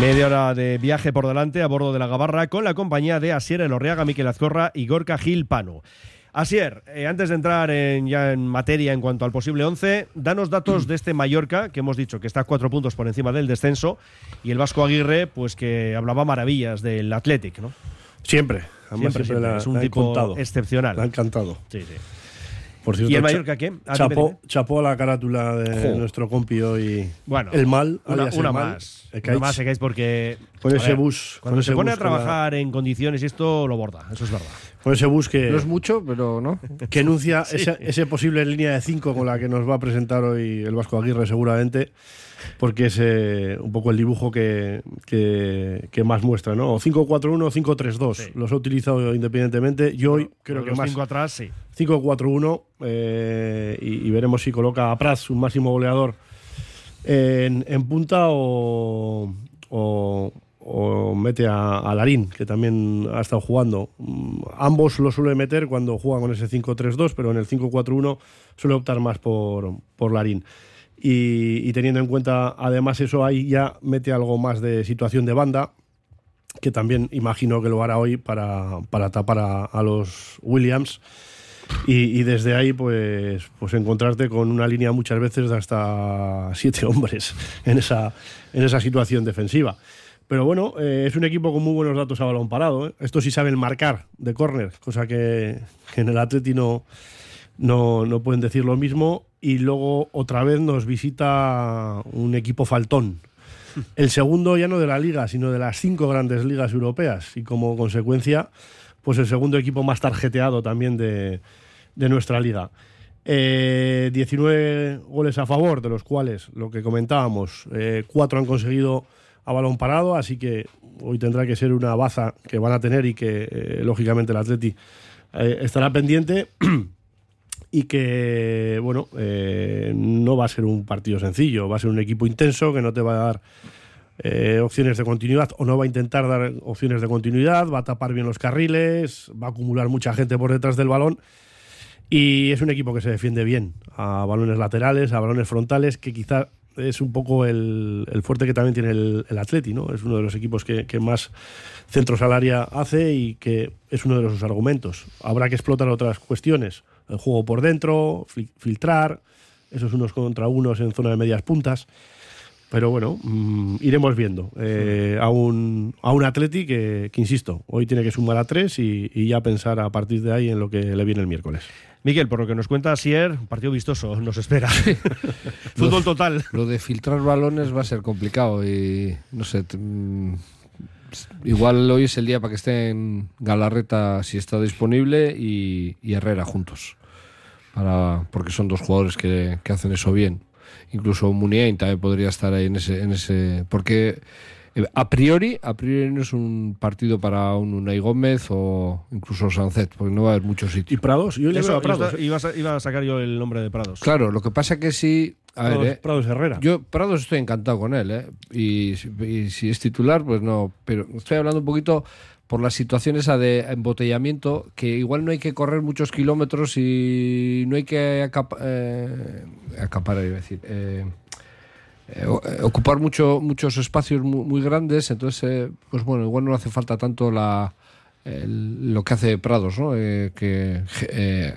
Media hora de viaje por delante a bordo de la Gabarra con la compañía de Asier Elorriaga, Miquel Azcorra y Gorka Gil Pano. Asier, eh, antes de entrar en, ya en materia en cuanto al posible 11, danos datos de este Mallorca, que hemos dicho que está a cuatro puntos por encima del descenso, y el Vasco Aguirre, pues que hablaba maravillas del Athletic, ¿no? Siempre. Siempre, siempre siempre. la- es un tipo excepcional. La han cantado. Sí, sí. Por cierto, ¿Y el Mallorca qué? Ah, chapó, dime, dime. chapó a la carátula de nuestro compi hoy. Bueno, el mal. Una, alias el una mal, más. Una más, Ekaich, porque. Con a ese ver, bus, Cuando con se pone a la- trabajar en condiciones y esto lo borda, eso es verdad. Con ese bus que, No es mucho, pero no. que enuncia [laughs] esa, ese posible línea de 5 con la que nos va a presentar hoy el Vasco Aguirre seguramente, porque es eh, un poco el dibujo que, que, que más muestra, ¿no? O 5-4-1 o 5-3-2. Sí. Los he utilizado independientemente. Yo hoy creo que los más cinco atrás, sí. 5-4-1 eh, y, y veremos si coloca a Prats, un máximo goleador, en, en punta o, o- o mete a, a Larín, que también ha estado jugando. Mm, Ambos lo suele meter cuando juega con ese 5-3-2, pero en el 5-4-1 suele optar más por, por Larín. Y, y teniendo en cuenta además eso, ahí ya mete algo más de situación de banda, que también imagino que lo hará hoy para, para tapar a, a los Williams. Y, y desde ahí, pues, pues encontrarte con una línea muchas veces de hasta siete hombres en esa, en esa situación defensiva. Pero bueno, eh, es un equipo con muy buenos datos a balón parado. ¿eh? Estos sí saben marcar de córner, cosa que, que en el Atleti no, no, no pueden decir lo mismo. Y luego otra vez nos visita un equipo faltón. [laughs] El segundo ya no de la liga, sino de las cinco grandes ligas europeas. Y como consecuencia, pues el segundo equipo más tarjeteado también de, de nuestra liga. Eh, 19 goles a favor, de los cuales, lo que comentábamos, eh, cuatro han conseguido a balón parado, así que hoy tendrá que ser una baza que van a tener y que, eh, lógicamente, el Atleti eh, estará pendiente [clears throat] y que, bueno, eh, no va a ser un partido sencillo, va a ser un equipo intenso que no te va a dar eh, opciones de continuidad o no va a intentar dar opciones de continuidad, va a tapar bien los carriles, va a acumular mucha gente por detrás del balón y es un equipo que se defiende bien a balones laterales, a balones frontales, que quizá es un poco el, fuerte que también tiene el, el Atleti, ¿no? Es uno de los equipos que, que más centros al área hace y que es uno de sus argumentos. Habrá que explotar otras cuestiones, el juego por dentro, fil- filtrar, esos unos contra unos en zona de medias puntas. Pero bueno, mm, iremos viendo eh, a, un, a un Atleti que, que, insisto, hoy tiene que sumar a tres y, y ya pensar a partir de ahí en lo que le viene el miércoles. Miquel, por lo que nos cuenta Sier, un partido vistoso nos espera. [laughs] Fútbol total. Lo de filtrar balones va a ser complicado y no sé. Igual hoy es el día para que estén Galarreta si está disponible y, Herrera juntos. Para, porque son dos jugadores que, que hacen eso bien. Incluso Muniain también podría estar ahí en ese, en ese. Porque a priori, a priori no es un partido para un Unai Gómez o incluso Sancet, porque no va a haber muchos ¿Y sitios. Prados? Yo le Eso, a Prados. iba, a, iba a sacar yo el nombre de Prados. Claro, lo que pasa que sí. A Prados, ver, eh, Prados Herrera. Yo, Prados, estoy encantado con él, ¿eh? Y, si- y si es titular, pues no. Pero estoy hablando un poquito por la situación esa de embotellamiento, que igual no hay que correr muchos kilómetros y no hay que acap- eh, acaparar, iba a decir. Eh, eh, ocupar mucho, muchos espacios mu- muy, grandes, entonces, eh, pues bueno, igual no hace falta tanto la el- lo que hace Prados, ¿no? Eh, que eh,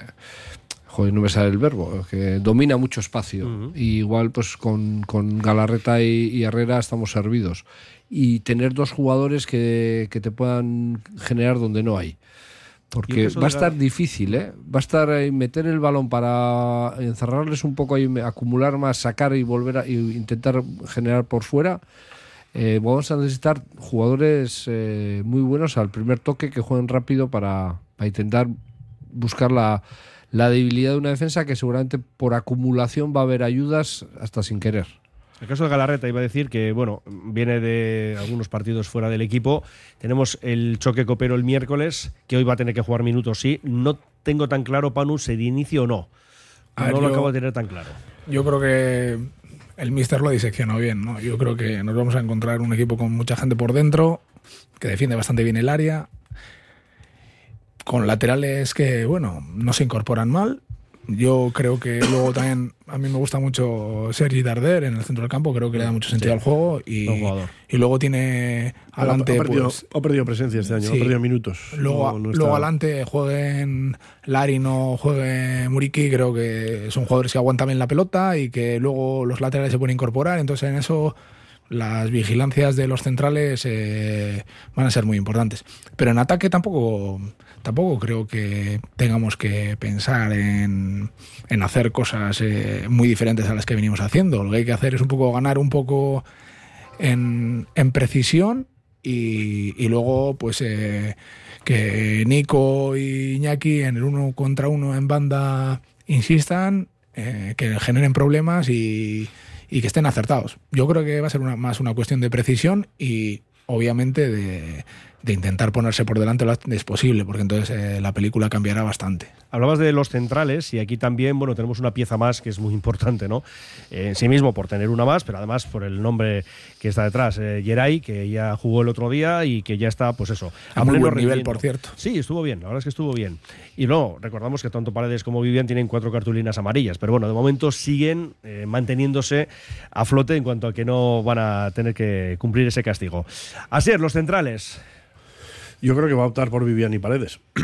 joder, no me sale el verbo, que domina mucho espacio. Y igual, pues con, con Galarreta y, y Herrera estamos servidos. Y tener dos jugadores que, que te puedan generar donde no hay. ¿Y Porque va a estar difícil, ¿eh? Va a estar ahí, meter el balón para encerrarles un poco y acumular más, sacar y volver a y intentar generar por fuera. Eh, vamos a necesitar jugadores eh, muy buenos al primer toque que jueguen rápido para, para intentar buscar la, la debilidad de una defensa que seguramente por acumulación va a haber ayudas hasta sin querer. El caso de Galarreta iba a decir que, bueno, viene de algunos partidos fuera del equipo. Tenemos el choque copero el miércoles, que hoy va a tener que jugar minutos, sí. No tengo tan claro, Panu, si de inicio o no. A no ver, lo yo- acabo de tener tan claro. Yo creo que el Mister lo diseccionó bien, ¿no? Yo creo que nos vamos a encontrar un equipo con mucha gente por dentro, que defiende bastante bien el área, con laterales que, bueno, no se incorporan mal. Yo creo que luego también a mí me gusta mucho Sergi Darder en el centro del campo, creo que le da mucho sentido al juego y, luego tiene adelante ha, perdido, pues, ha perdido presencia este año, Sí. ha perdido minutos. Luego, No- no luego adelante jueguen Larino, juegue Muriki, creo que son jugadores que aguantan bien la pelota y que luego los laterales se pueden incorporar. Entonces en eso las vigilancias de los centrales eh, van a ser muy importantes. Pero en ataque tampoco, tampoco creo que tengamos que pensar en, en hacer cosas eh, muy diferentes a las que venimos haciendo. Lo que hay que hacer es un poco ganar un poco en, en precisión y, luego pues eh, que Nico y Iñaki en el uno contra uno en banda insistan, eh, que generen problemas y, y que estén acertados. Yo creo que va a ser más una cuestión de precisión y obviamente de, de intentar ponerse por delante lo antes posible, porque entonces eh, la película cambiará bastante. Hablabas de los centrales y aquí también, bueno, tenemos una pieza más que es muy importante, ¿no? Eh, en sí mismo por tener una más, pero además por el nombre que está detrás, eh, Geray, que ya jugó el otro día y que ya está, pues eso, A muy pleno buen nivel, por cierto. Sí, estuvo bien, la verdad es que estuvo bien. Y no, recordamos que tanto Paredes como Vivian tienen cuatro cartulinas amarillas, pero bueno, de momento siguen eh, manteniéndose a flote en cuanto a que no van a tener que cumplir ese castigo. Así es, los centrales. Yo creo que va a optar por Vivian y Paredes. [clears throat]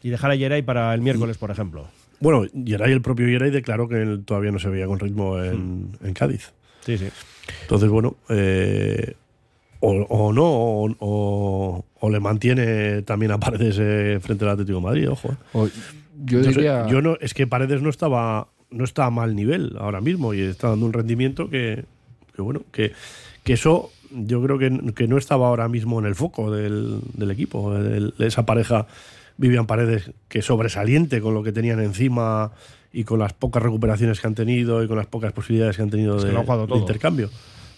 Y dejar a Geray para el miércoles, por ejemplo. Bueno, Geray, el propio Geray declaró que él todavía no se veía con ritmo en, en Cádiz. Sí, sí. Entonces, bueno, eh, o, o no, o, o- o le mantiene también a Paredes eh, frente al Atlético de Madrid, ojo. eh. O- yo diría. yo no, es que Paredes no estaba, no está a mal nivel ahora mismo y está dando un rendimiento que, que bueno, que, que eso yo creo que, que no estaba ahora mismo en el foco del, del equipo, el- esa pareja Vivian Paredes que sobresaliente con lo que tenían encima y con las pocas recuperaciones que han tenido y con las pocas posibilidades que han tenido Es que de, lo han jugado de intercambio.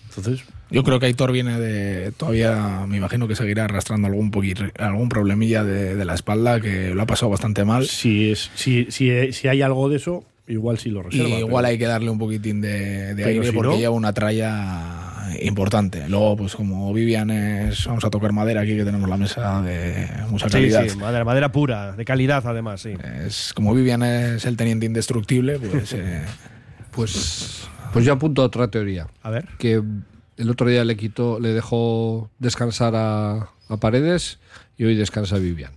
Entonces, Yo creo que Aitor viene de. Todavía me imagino que seguirá arrastrando algún poquito, algún problemilla de, de la espalda que lo ha pasado bastante mal. si, es, si, si, si hay algo de eso, igual sí lo Y reserva. igual pero- hay que darle un poquitín de, de aire si porque no- lleva una tralla importante. Luego, pues como Vivian es. Vamos a tocar madera aquí que tenemos la mesa de mucha Sí, calidad. sí, madera, madera pura, de calidad además, sí. Es, como Vivian es el teniente indestructible, pues. eh, Pues, pues yo apunto a otra teoría. A ver. Que el otro día le quitó, le dejó descansar a, a Paredes y hoy descansa Vivian.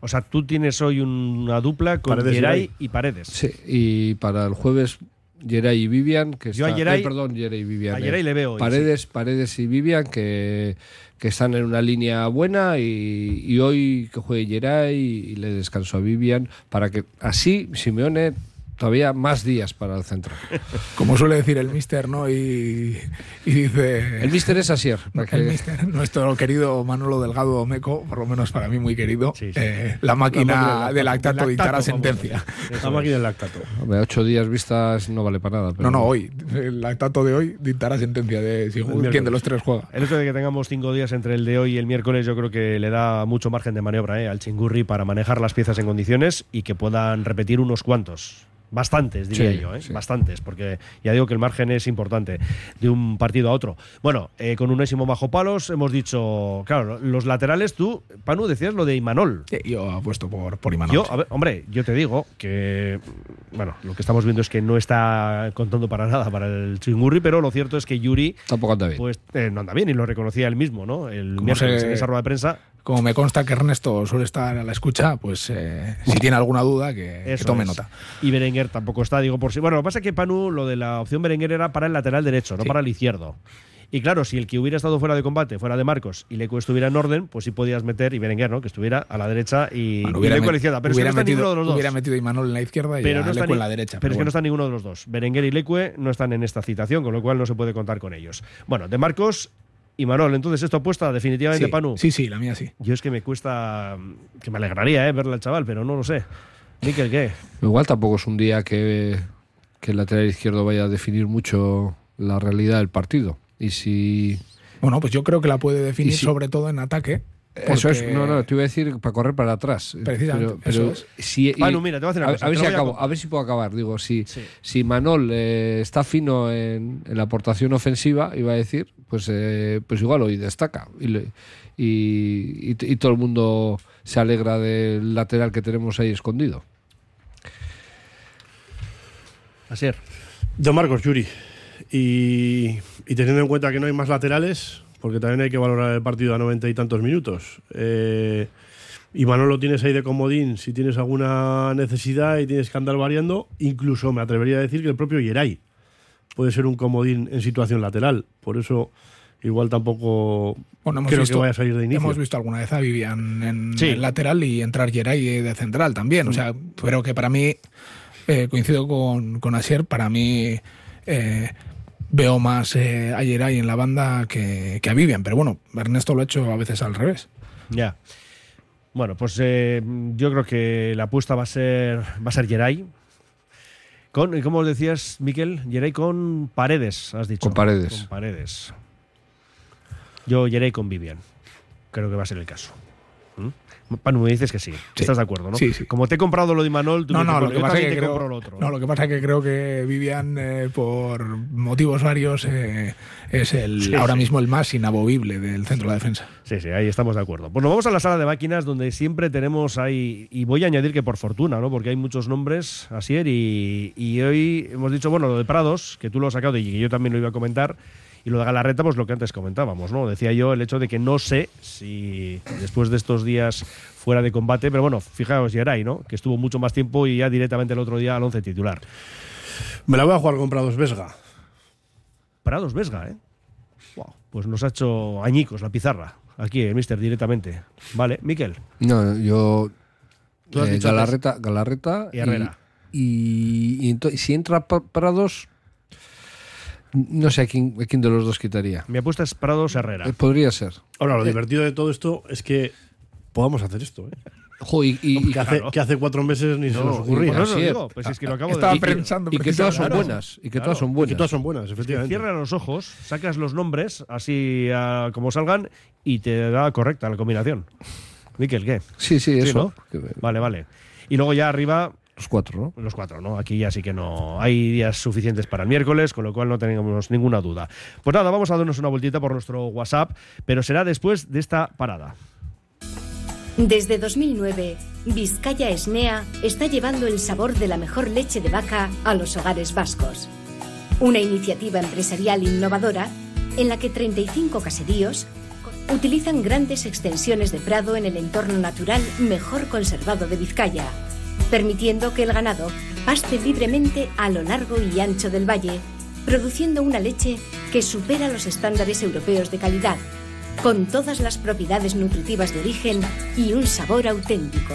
O sea, tú tienes hoy una dupla con y Geray Geray. y Paredes. Sí, y para el jueves Geray y Vivian, que Yo a está- eh, perdón, Geray y Vivian. a eh. Geray le veo hoy, Paredes, Paredes y Vivian que, que están en una línea buena y, y hoy que juegue Geray y le descanso a Vivian para que así Simeone todavía más días para el centro. Como suele decir el mister, ¿no? Y, y dice... El mister es Asier. El mister, nuestro querido Manolo Delgado Meco, por lo menos para mí muy querido, Sí, sí. eh, la máquina La máquina de del lactato lactato, dictará sentencia. La máquina del lactato. Hombre, ocho días vistas no vale para nada. pero- No, no, hoy. El lactato de hoy dictará sentencia de si quién de los tres juega. El hecho de que tengamos cinco días entre el de hoy y el miércoles, yo creo que le da mucho margen de maniobra ¿eh? al chingurri para manejar las piezas en condiciones y que puedan repetir unos cuantos. Bastantes, diría Sí, yo, ¿eh? sí. bastantes, porque ya digo que el margen es importante de un partido a otro. Bueno, eh, con unésimo bajo palos hemos dicho, claro, los laterales, tú, Panu, decías lo de Imanol. Sí, Yo apuesto por, por Imanol. Yo, a ver, hombre, yo te digo que, bueno, lo que estamos viendo es que no está contando para nada para el chingurri, pero lo cierto es que Yuri, Tampoco anda bien. pues eh, no anda bien y lo reconocía él mismo, ¿no? El miércoles se- en esa rueda de prensa. Como me consta que Ernesto suele estar a la escucha, pues eh, si tiene alguna duda, que, que tome es. nota. Y Berenguer tampoco está, digo por sí. Bueno, lo que pasa es que Panu, lo de la opción Berenguer era para el lateral derecho, no Sí. para el izquierdo. Y claro, si el que hubiera estado fuera de combate fuera de Marcos y Leco estuviera en orden, pues sí podías meter y Berenguer, ¿no? Que estuviera a la derecha y, Bueno, y Leco a la izquierda. Pero es que hubiera no está ninguno de los dos. hubiera metido Imanol en la izquierda y pero a no está Leco ni- en la derecha. Pero, es que no está ninguno de los dos. Berenguer y Leque no están en esta citación, con lo cual no se puede contar con ellos. Bueno, de Marcos y Manol, entonces esto apuesta definitivamente sí, Panu. sí, sí, la mía sí. Yo es que me cuesta, que me alegraría eh, verle al chaval, pero no lo sé. Miquel, ¿qué? Igual tampoco es un día que, que el lateral izquierdo vaya a definir mucho la realidad del partido. Y si. Bueno, pues yo creo que la puede definir si- sobre todo en ataque. Eso es, no, no, te iba a decir para correr para atrás. Precisamente, Pero, pero eso si, mira, te voy a decir una a, cosa, a ver si a a ver puedo acabar. Digo, si, Sí. si Manol eh, está fino en, en la aportación ofensiva, iba a decir, pues, eh, pues igual hoy destaca. Y, le- y, y- y todo el mundo se alegra del lateral que tenemos ahí escondido. Asier. De Marcos Yuri. Y, y teniendo en cuenta que no hay más laterales, porque también hay que valorar el partido a noventa y tantos minutos. Eh, y Manolo tienes ahí de comodín si tienes alguna necesidad y tienes que andar variando. Incluso me atrevería a decir que el propio Yeray puede ser un comodín en situación lateral. Por eso, igual tampoco Bueno, hemos creo visto, que vaya a salir de inicio. Hemos visto alguna vez a Vivian en Sí. lateral y entrar Geray de central también. O sea, pero que para mí, eh, coincido con, con Asier, para mí eh, veo más eh, a Geray en la banda que, que a Vivian. Pero bueno, Ernesto lo ha hecho a veces al revés. Ya. Bueno, pues eh, yo creo que la apuesta va a ser va a ser Geray. Con, ¿cómo decías, Miquel? Geray con Paredes, has dicho. Con Paredes. Con Paredes. Yo Geray con Vivian. Creo que va a ser el caso. ¿Mm? Panu, me dices que sí. Estás de acuerdo, ¿no? Sí, sí. Como te he comprado lo de Imanol, tú No, no, lo que pasa que te creo, compro lo otro. no, lo que pasa es que creo que Vivian, eh, por motivos varios, eh, es el Sí, ahora sí. mismo el más inamovible del centro de la defensa. Sí, sí, ahí estamos de acuerdo. Pues nos vamos a la sala de máquinas donde siempre tenemos ahí, y voy a añadir que por fortuna, ¿no? Porque hay muchos nombres, Asier, y, y hoy hemos dicho, bueno, lo de Prados, que tú lo has sacado y que yo también lo iba a comentar, y lo de Galarreta, pues lo que antes comentábamos, ¿no? Decía yo el hecho de que no sé si después de estos días fuera de combate, pero bueno, fijaos, Yeray, ¿no? Que estuvo mucho más tiempo y ya directamente el otro día al 11 titular. Me la voy a jugar con Prados Vesga. Prados Vesga, ¿eh? Wow, pues nos ha hecho añicos la pizarra. Aquí, el mister, directamente. Vale, Miquel. No, yo. Tú has eh, dicho Galarreta, Galarreta Y Herrera. Y, y ento- si entra Prados, no sé a quién, a quién de los dos quitaría. Mi apuesta es Prados Herrera. Eh, Podría ser. Ahora, lo divertido de todo esto es que podamos hacer esto. ¿eh? Jo, y, Que, hace, claro. que hace cuatro meses ni se No, nos y ocurría. eso Así es. digo, pues es que lo acabo Estaba de pensando y que todas son buenas. Y que Claro. todas son Y que buenas. todas son buenas, Que efectivamente. cierra los ojos, sacas los nombres así como salgan y te da correcta la combinación. Miquel, ¿qué? Sí, sí, Sí, eso. ¿no? Vale, vale. Y luego ya arriba Los cuatro, ¿no? los cuatro, ¿no? Aquí ya sí que no hay días suficientes para el miércoles, con lo cual no tenemos ninguna duda. Pues nada, vamos a darnos una vueltita por nuestro WhatsApp, pero será después de esta parada. Desde 2009, Vizcaya Esnea está llevando el sabor de la mejor leche de vaca a los hogares vascos. Una iniciativa empresarial innovadora en la que 35 caseríos utilizan grandes extensiones de prado en el entorno natural mejor conservado de Vizcaya, permitiendo que el ganado paste libremente a lo largo y ancho del valle, produciendo una leche que supera los estándares europeos de calidad, con todas las propiedades nutritivas de origen y un sabor auténtico.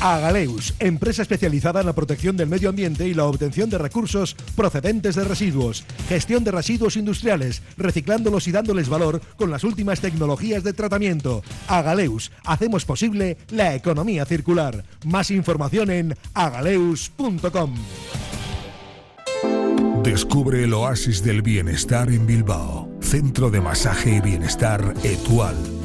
Agaleus, empresa especializada en la protección del medio ambiente y la obtención de recursos procedentes de residuos, gestión de residuos industriales, reciclándolos y dándoles valor con las últimas tecnologías de tratamiento. Agaleus, hacemos posible la economía circular. Más información en agaleus.com. Descubre el oasis del bienestar en Bilbao. Centro de Masaje y Bienestar Etual,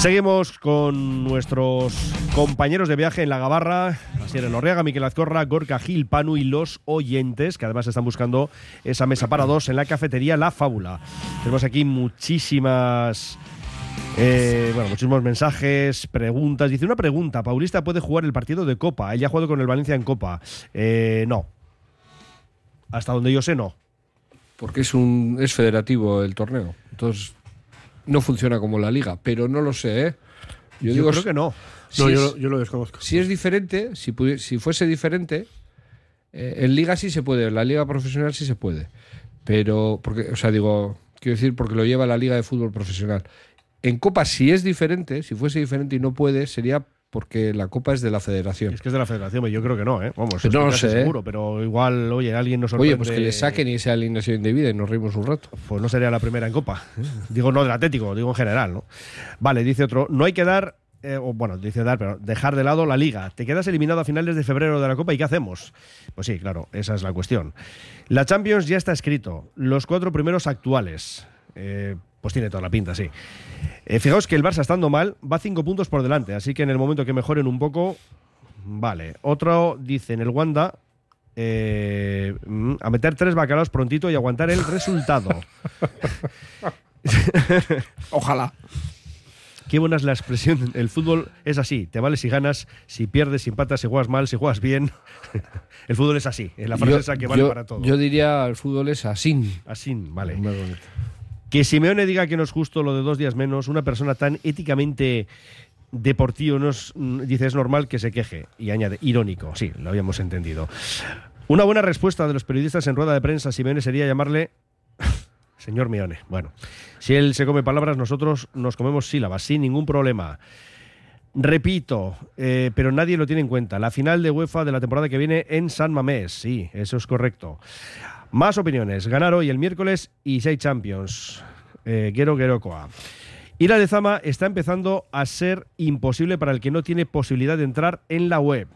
Seguimos con nuestros compañeros de viaje en la Gabarra, Asier Norriaga, Miquel Azcorra, Gorka Gil, Panu y los oyentes, que además están buscando esa mesa para dos en la cafetería La Fábula. Tenemos aquí muchísimas... eh, bueno, muchísimos mensajes, preguntas. Dice una pregunta: ¿Paulista puede jugar el partido de Copa? Ella ha jugado con el Valencia en Copa. Eh, no. Hasta donde yo sé, no. Porque es un es federativo el torneo. Entonces no funciona como la liga, pero no lo sé, ¿eh? Yo creo que no. Si No, es- yo, yo lo desconozco. Si es diferente, si fuese diferente, eh, en liga sí se puede, en la liga profesional sí se puede. Pero, porque, o sea, digo, quiero decir, porque lo lleva la liga de fútbol profesional. En Copa, si es diferente, si fuese diferente y no puede, sería porque la Copa es de la federación. Es que es de la federación, yo creo que no, ¿eh? Vamos, Pero no lo sé, ¿eh? seguro, pero igual, oye, alguien nos sorprende. Oye, pues que le saquen y sea alineación indebida y nos reímos un rato. Pues no sería la primera en Copa. Digo no del Atlético, digo en general, ¿no? Vale, dice otro, no hay que dar, eh, o bueno, dice dar, pero dejar de lado la liga. Te quedas eliminado a finales de febrero de la Copa y ¿qué hacemos? Pues sí, claro, esa es la cuestión. La Champions ya está escrito, los cuatro primeros actuales. Eh, pues tiene toda la pinta, sí. Eh, fijaos que el Barça estando mal va cinco puntos por delante, así que en el momento que mejoren un poco, vale. Otro dice en el Wanda, eh, mm, a meter tres bacalaos prontito y aguantar el resultado. [laughs] Ojalá. Qué buena es la expresión. El fútbol es así. Te vale si ganas, si pierdes, si empatas, si juegas mal, si juegas bien. [laughs] El fútbol es así. Es la frase Yo- esa que vale yo- para todo. Yo diría el fútbol es así. Así, vale. Más bonito. Que Simeone diga que no es justo lo de dos días menos, una persona tan éticamente deportivo, no mm, dice es normal que se queje. Y añade, irónico, sí, lo habíamos entendido. Una buena respuesta de los periodistas en rueda de prensa Simeone sería llamarle [laughs] señor Mione. Bueno, si él se come palabras, nosotros nos comemos sílabas, sin ningún problema. Repito, eh, pero nadie lo tiene en cuenta. La final de UEFA de la temporada que viene en San Mamés. Sí, eso es correcto. Más opiniones. Ganar hoy el miércoles y seis Champions. Eh, Gero Gerokoa. Ir a Lezama está empezando a ser imposible para el que no tiene posibilidad de entrar en la web.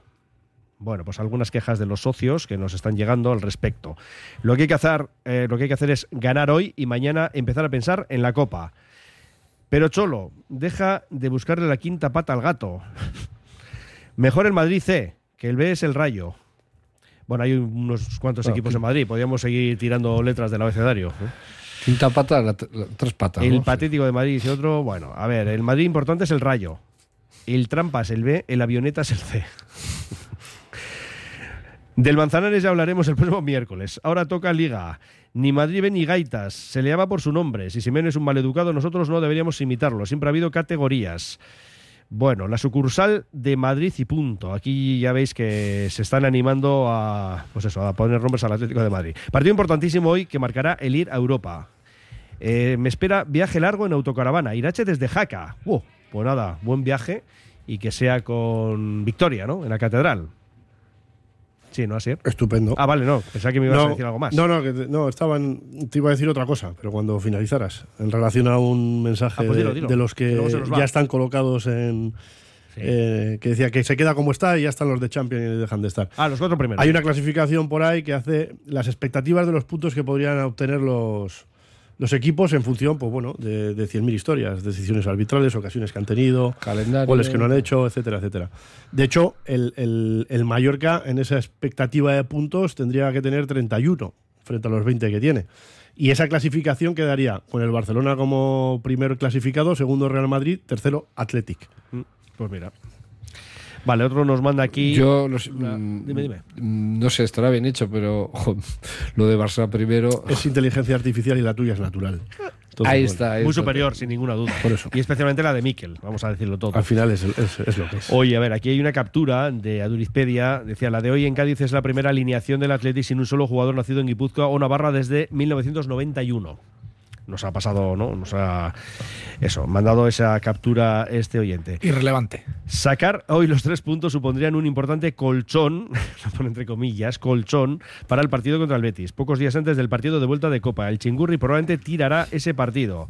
Bueno, pues algunas quejas de los socios que nos están llegando al respecto. Lo que hay que hacer, eh, lo que hay que hacer es ganar hoy y mañana empezar a pensar en la Copa. Pero Cholo, deja de buscarle la quinta pata al gato. [laughs] Mejor el Madrid C, que el B es el Rayo. Bueno, hay unos cuantos Bueno, equipos en Madrid. Podríamos seguir tirando letras del abecedario. ¿eh? Quinta pata, la, la- tres patas. El ¿no? patético de Madrid dice otro. Bueno, a ver, el Madrid importante es el Rayo. El Trampa es el B, el Avioneta es el C. [laughs] Del Manzanares ya hablaremos el próximo miércoles. Ahora toca Liga. Ni Madrid ni gaitas. Se le llama por su nombre. Si Simeone es un maleducado, nosotros no deberíamos imitarlo. Siempre ha habido categorías. Bueno, la sucursal de Madrid y punto. Aquí ya veis que se están animando a, pues eso, a poner nombres al Atlético de Madrid. Partido importantísimo hoy que marcará el ir a Europa. Eh, me espera viaje largo en autocaravana. Irache desde Jaca. Uh, pues nada, buen viaje y que sea con victoria, ¿no? En la catedral. Sí, ¿no, así? Estupendo. Ah, vale, no. Pensaba que me ibas no, a decir algo más. No, no, que te, no, estaban, te iba a decir otra cosa, pero cuando finalizaras, en relación a un mensaje Ah, pues dilo, de- dilo, de, los que ya están colocados en. eh, que decía que se queda como está y ya están los de Champions y dejan de estar. Ah, los cuatro primeros. Hay una clasificación por ahí que hace las expectativas de los puntos que podrían obtener los, los equipos en función, pues bueno, de, de 100.000 historias, decisiones arbitrales, ocasiones que han tenido, Calendario. goles que no han hecho, etcétera, etcétera. De hecho, el, el- el Mallorca en esa expectativa de puntos tendría que tener 31 frente a los 20 que tiene. Y esa clasificación quedaría con el Barcelona como primer clasificado, segundo Real Madrid, tercero Athletic. Pues mira. Vale, otro nos manda aquí. Yo no sé, una- mm, Dime, dime. mm, no sé, estará bien hecho, pero [laughs] lo de Barça primero. [laughs] Es inteligencia artificial y la tuya es natural. Entonces, ahí está. ahí Muy está. superior, sin ninguna duda. Por eso. Y especialmente la de Miquel, vamos a decirlo todo. Al final es, es- es lo que es. Oye, a ver, aquí hay una captura de Adurizpedia. Decía, la de hoy en Cádiz es la primera alineación del Athletic sin un solo jugador nacido en Guipúzcoa o Navarra desde 1991. Nos ha pasado, ¿no? Nos ha, eso, mandado esa captura este oyente. Irrelevante. Sacar hoy los tres puntos supondrían un importante colchón, [laughs] lo pone entre comillas, colchón, para el partido contra el Betis. Pocos días antes del partido de vuelta de Copa. El Chingurri probablemente tirará ese partido.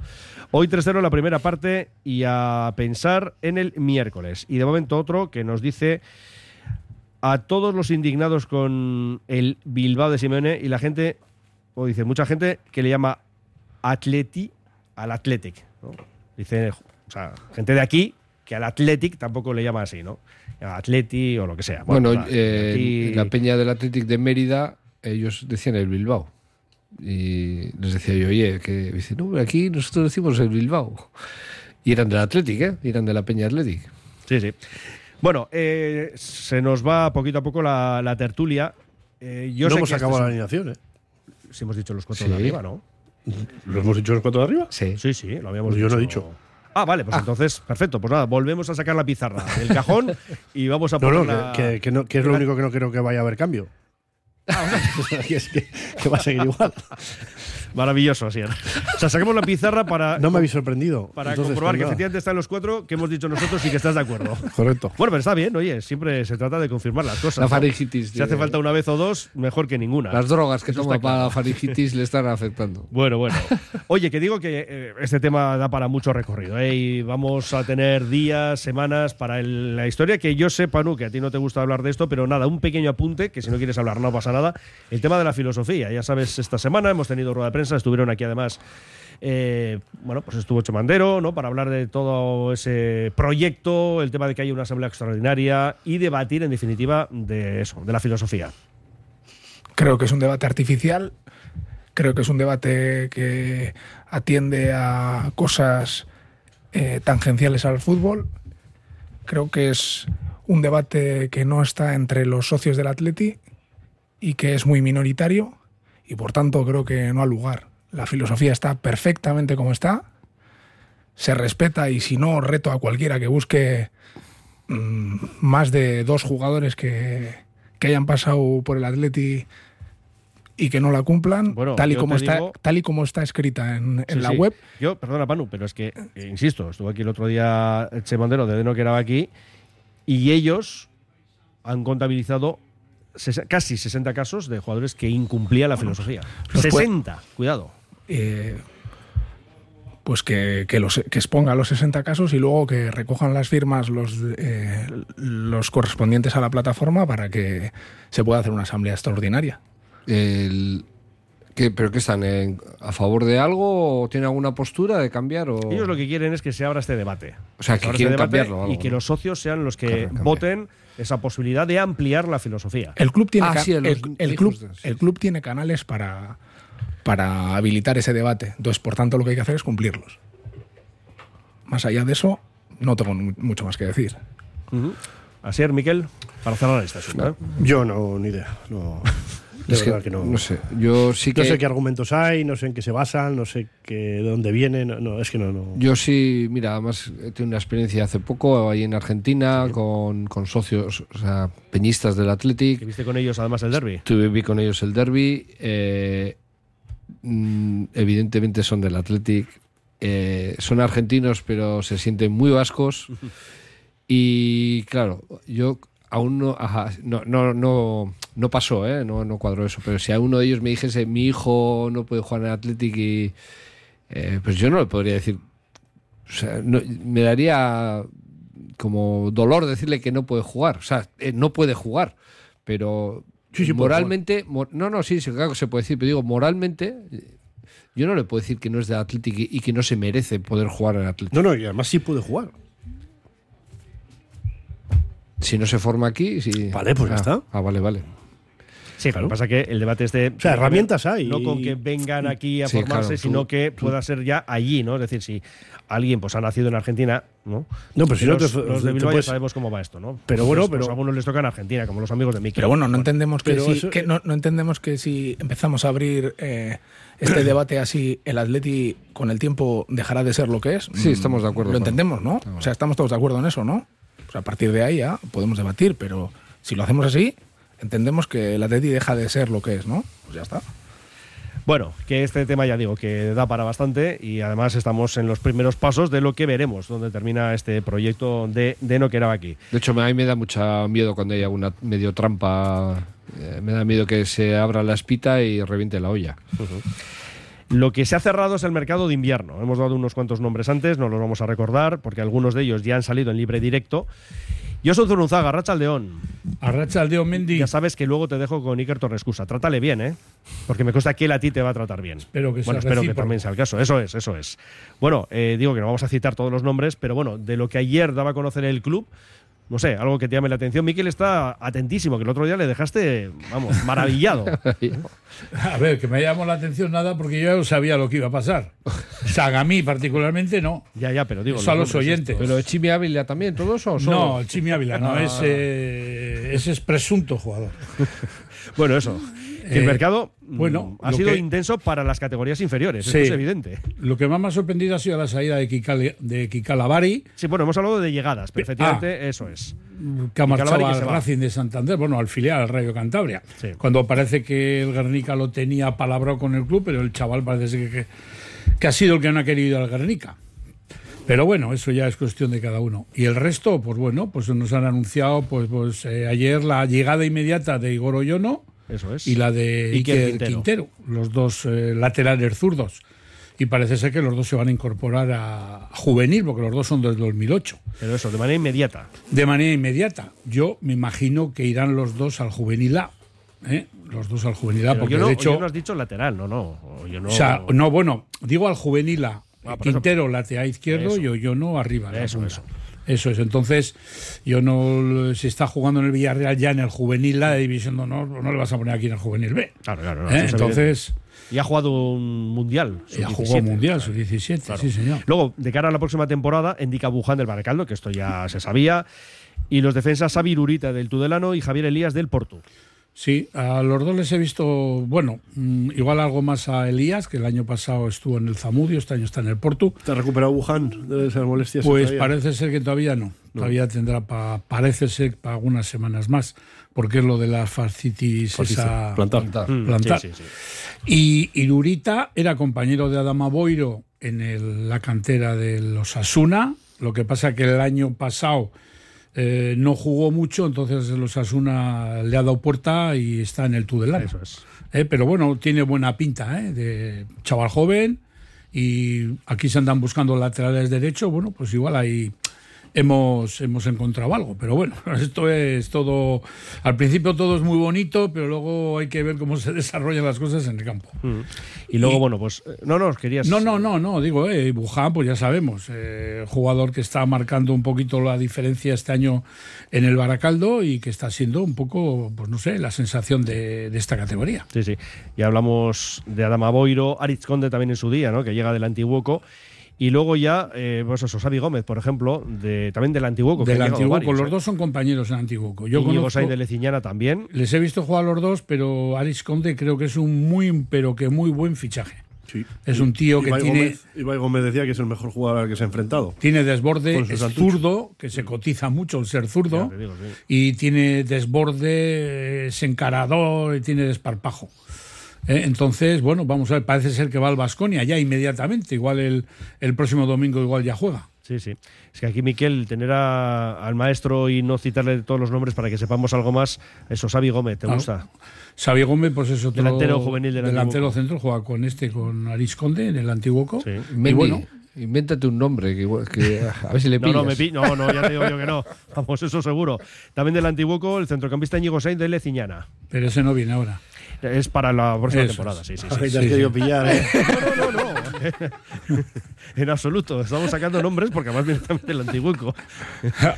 Hoy 3-0 la primera parte y a pensar en el miércoles. Y de momento otro que nos dice a todos los indignados con el Bilbao de Simeone y la gente, o dice mucha gente que le llama Atleti al Athletic. ¿no? Dice, o sea, gente de aquí que al Athletic tampoco le llama así, ¿no? Atleti o lo que sea. Bueno, eh, aquí- la peña del Athletic de Mérida, ellos decían el Bilbao. Y les decía yo, oye, que dice, no, aquí nosotros decimos el Bilbao. Y eran del Athletic, ¿eh? Y eran de la peña Athletic. Sí, sí. Bueno, eh, se nos va poquito a poco la, la tertulia. Eh, yo no sé hemos que este acabado es la alineación, ¿eh? Si hemos dicho los cuatro Sí. de arriba, ¿no? ¿Lo hemos dicho los cuatro de arriba? Sí. Sí, sí, lo habíamos Pues yo no he dicho. dicho. Ah, vale, pues entonces, perfecto. Pues nada, volvemos a sacar la pizarra del cajón y vamos a No, no, que, no- que es lo único que no creo que vaya a haber cambio. que, [laughs] es que, que va a seguir igual. [laughs] Maravilloso, así. O sea, saquemos la pizarra para, No me habéis sorprendido. para Entonces, comprobar que nada. efectivamente están los cuatro que hemos dicho nosotros y que estás de acuerdo. Correcto. Bueno, pero está bien, oye, siempre se trata de confirmar las cosas. La ¿no? faringitis. Si hace falta una vez o dos, mejor que ninguna. Las drogas que Eso toma para claro. la faringitis le están afectando. [laughs] Bueno, bueno. Oye, que digo que eh, este tema da para mucho recorrido ¿eh? y vamos a tener días, semanas para el- la historia que yo sepa, Nu, que a ti no te gusta hablar de esto, pero nada, un pequeño apunte, que si no quieres hablar no pasa nada. El tema de la filosofía, ya sabes, esta semana hemos tenido rueda de prensa, estuvieron aquí además, eh, bueno, pues estuvo Chomandero, ¿no? Para hablar de todo ese proyecto, el tema de que haya una asamblea extraordinaria y debatir, en definitiva, de eso, de la filosofía. Creo que es un debate artificial, creo que es un debate que atiende a cosas eh, tangenciales al fútbol, creo que es un debate que no está entre los socios del Atleti y que es muy minoritario y por tanto creo que no ha lugar. La filosofía está perfectamente como está, se respeta y si no reto a cualquiera que busque mm, más de dos jugadores que, que hayan pasado por el Atleti y que no la cumplan, Bueno, tal, y como está, digo- tal y como está escrita en, en Sí, la sí. web. Yo, perdona, Panu, pero es que, eh, insisto, estuvo aquí el otro día Che Mondero de Deno que era aquí y ellos han contabilizado casi 60 casos de jugadores que incumplían la filosofía. los puede- 60, cuidado. eh, pues que, que, los, que exponga los 60 casos y luego que recojan las firmas los, eh, los correspondientes a la plataforma para que se pueda hacer una asamblea extraordinaria. El- ¿Qué, ¿Pero qué están? en- ¿A favor de algo o tienen alguna postura de cambiar? O... Ellos lo que quieren es que se abra este debate. O sea, se que quieren este debate cambiarlo y que ¿no? los socios sean los que Claro, voten esa posibilidad de ampliar la filosofía. El club tiene, Ah, ca- sí, el- el, los el hijos club, de- sí. el club tiene canales para, para habilitar ese debate. Entonces, por tanto, lo que hay que hacer es cumplirlos. Más allá de eso, no tengo mu- mucho más que decir. Así es, Miquel, para cerrar esta asunto. ¿eh? Yo no, ni idea. No, de Es que, verdad que, no. no sé, yo sí que... No sé qué argumentos hay, no sé en qué se basan, no sé qué, de dónde vienen. No, no, es que no. no. Yo sí, mira, además he tenido una experiencia hace poco ahí en Argentina con, con socios, o sea, peñistas del Athletic. ¿Que viste con ellos además el derby? Tuve vi con ellos el derby. eh, mm, evidentemente son del Athletic. eh, son argentinos, pero se sienten muy vascos. [laughs] Y claro, yo aún no, ajá, no, no, no, no pasó, ¿eh? no, no cuadró eso. Pero si a uno de ellos me dijese, mi hijo no puede jugar en Athletic, y, eh, pues yo no le podría decir. O sea, no- me daría como dolor decirle que no puede jugar. O sea, eh, no puede jugar. Pero Sí, sí puede moralmente, mo- no, no, sí, sí, claro que se puede decir, pero digo, moralmente, yo no le puedo decir que no es de Athletic y, y que no se merece poder jugar en Athletic. No, no, y además sí puede jugar. Si no se forma aquí, sí. Vale, pues ya Ah, está. Ah, vale, vale. Sí, lo que pasa es que el debate este. O sea, herramientas hay. No con que vengan aquí a Sí, formarse, claro, tú- sino que tú- pueda ser ya allí, ¿no? Es decir, si alguien pues ha nacido en Argentina, ¿no? No, pero si no los, te- los de Bilbao puedes- ya sabemos cómo va esto, ¿no? Pero bueno, Entonces, pues, pero- a algunos les toca en Argentina, como los amigos de Mickey. Pero bueno, no entendemos que, pero si, eso- que no, no entendemos que si empezamos a abrir eh, este [coughs] debate así, el Atleti con el tiempo dejará de ser lo que es. Sí, Mm, estamos de acuerdo, Lo entendemos, ¿no? O sea, estamos todos de acuerdo en eso, ¿no? Pues a partir de ahí ya podemos debatir, pero si lo hacemos así, entendemos que el Atleti deja de ser lo que es, ¿no? Pues ya está. Bueno, que este tema ya digo que da para bastante y además estamos en los primeros pasos de lo que veremos, donde termina este proyecto de, de No Queraba aquí. De hecho, a mí me da mucho miedo cuando hay alguna medio trampa. eh, me da miedo que se abra la espita y reviente la olla. Lo que se ha cerrado es el mercado de invierno. Hemos dado unos cuantos nombres antes, no los vamos a recordar, porque algunos de ellos ya han salido en libre directo. Yo soy Zurunzaga, Rachaldeón. Arrachaldeo Mendy. Ya sabes que luego te dejo con Iker Torrescusa. Trátale bien, ¿eh? Porque me consta que él a ti te va a tratar bien. Espero que sea bueno, espero que también sea el caso. Eso es, eso es. Bueno, eh, digo que no vamos a citar todos los nombres, pero bueno, de lo que ayer daba a conocer el club, no sé, algo que te llame la atención. Miquel está atentísimo, que el otro día le dejaste, vamos, maravillado. [laughs] A ver, que me llamó la atención nada porque yo ya sabía lo que iba a pasar. O sea, a mí particularmente no. ya, ya, pero digo. Eso a los oyentes. ¿Pero Chimi Ávila también, todo eso? o solo? No, el Chimi Ávila no, Ah. es, eh, ese es presunto jugador. Bueno, eso. Que el Eh, mercado mm, bueno, ha sido que- intenso para las categorías inferiores, Sí. es evidente. Lo que más me ha sorprendido ha sido la salida de Kikal, de Kikalavari, Sí, bueno, hemos hablado de llegadas, pero Ah. eso es. que ha marchado al. Racing de Santander, bueno, al filial, al Rayo Cantabria. Sí. Cuando parece que el Guernica lo tenía palabrado con el club, pero el chaval parece que, que ha sido el que no ha querido ir al Guernica. Pero bueno, eso ya es cuestión de cada uno. Y el resto, pues bueno, pues nos han anunciado pues, pues eh, ayer la llegada inmediata de Igor Oyono Eso es. y la de Iker Iker Quintero. Quintero. los dos eh, laterales zurdos. Y parece ser que los dos se van a incorporar a, a juvenil, porque los dos son del 2008. Pero eso, de manera inmediata. De manera inmediata. Yo me imagino que irán los dos al juvenil A. ¿eh? Los dos al juvenil A, porque yo no, de hecho. no has dicho lateral, no, no. O yo no, O sea, no, bueno, digo al juvenil A. Ah, por eso. Quintero lateral izquierdo Eso. y Oyono arriba. en la Eso, eso. Eso es. Entonces, yo no. Si está jugando en el Villarreal ya en el juvenil A de División de Honor, no le vas a poner aquí en el juvenil B. Claro, claro. no, ¿Eh? Entonces. Y ha jugado un mundial. Ya sub-17. jugó Mundial, su 17, Claro. sí, señor. Luego, de cara a la próxima temporada, indica Buján del Baracaldo, que esto ya se sabía. Y los defensas Xavi Urita del Tudelano y Javier Elías del Porto. Sí, a los dos les he visto, bueno, mm, igual algo más a Elías, que el año pasado estuvo en el Zamudio, este año está en el Porto. ¿Te ha recuperado Wuhan de esas molestias? Pues todavía? parece ser que todavía no. Todavía tendrá, pa- parece ser, para algunas semanas más, porque es lo de la fascitis esa plantar. Mm, plantar. sí, sí, sí. Y Irurita era compañero de Adama Boiro en el- la cantera de los Asuna. Lo que pasa que el año pasado eh, no jugó mucho, entonces los Asuna le ha dado puerta y está en el Tudelano. Eso es. Eh, pero bueno, tiene buena pinta, ¿eh? de chaval joven. Y aquí se andan buscando laterales derechos. Bueno, pues igual hay, hemos, hemos encontrado algo. Pero bueno, [laughs] esto es todo. Al principio todo es muy bonito, pero luego hay que ver cómo se [laughs] desarrollan las cosas en el campo. Mm. Y luego, bueno, pues. eh, No, no, querías. No, no, no, no, digo, eh, Buján, pues ya sabemos, eh, jugador que está marcando un poquito la diferencia este año en el Baracaldo y que está siendo un poco, pues no sé, la sensación de, de esta categoría. Sí, sí. Ya hablamos de Adama Boiro, Aritz Conde también en su día, ¿no? Que llega del Antiguoco. Y luego ya, eh, pues eso, Xavi Gómez, por ejemplo, de, también del Antiguoco. que Del Antiguoco, varios, los ¿eh? dos son compañeros en Antiguoco. Yo Íñigo conozco, Sainz de Leciñana también. les he visto jugar a los dos, pero Aris Conde creo que es un muy, pero que muy buen fichaje. Sí. Es un tío que Ibai tiene, Gómez, Ibai Gómez decía que es el mejor jugador al que se ha enfrentado. tiene desborde, es zurdo, que se cotiza mucho el ser zurdo, Ya te digo, sí. y tiene desborde, es encarador y tiene desparpajo. Eh, Entonces, bueno, vamos a ver, parece ser que va al Vasconia ya inmediatamente, igual el, el próximo domingo igual ya juega. Sí, sí. Es que aquí, Miquel, tener a- al maestro y no citarle todos los nombres para que sepamos algo más, eso, Xavi Gómez, ¿te Claro. gusta? Xavi Gómez, pues es otro Delantero juvenil del delantero centro, juega con este, con Aris Conde en el Antiguoco. Y Mendy, bueno, invéntate un nombre, que, igual- que- a ver si le No, pillas. no, me pi- no, no, ya te digo yo que no. Vamos, eso seguro. También del Antiguoco, el centrocampista Íñigo Sainz de Leciñana. pero ese no viene ahora. Es para la próxima Eso temporada, es. sí, sí, Ay, sí. has Sí, pillar, ¿eh? [laughs] No, no, no, no. [laughs] en absoluto. Estamos sacando nombres porque además viene también del Antiguoco.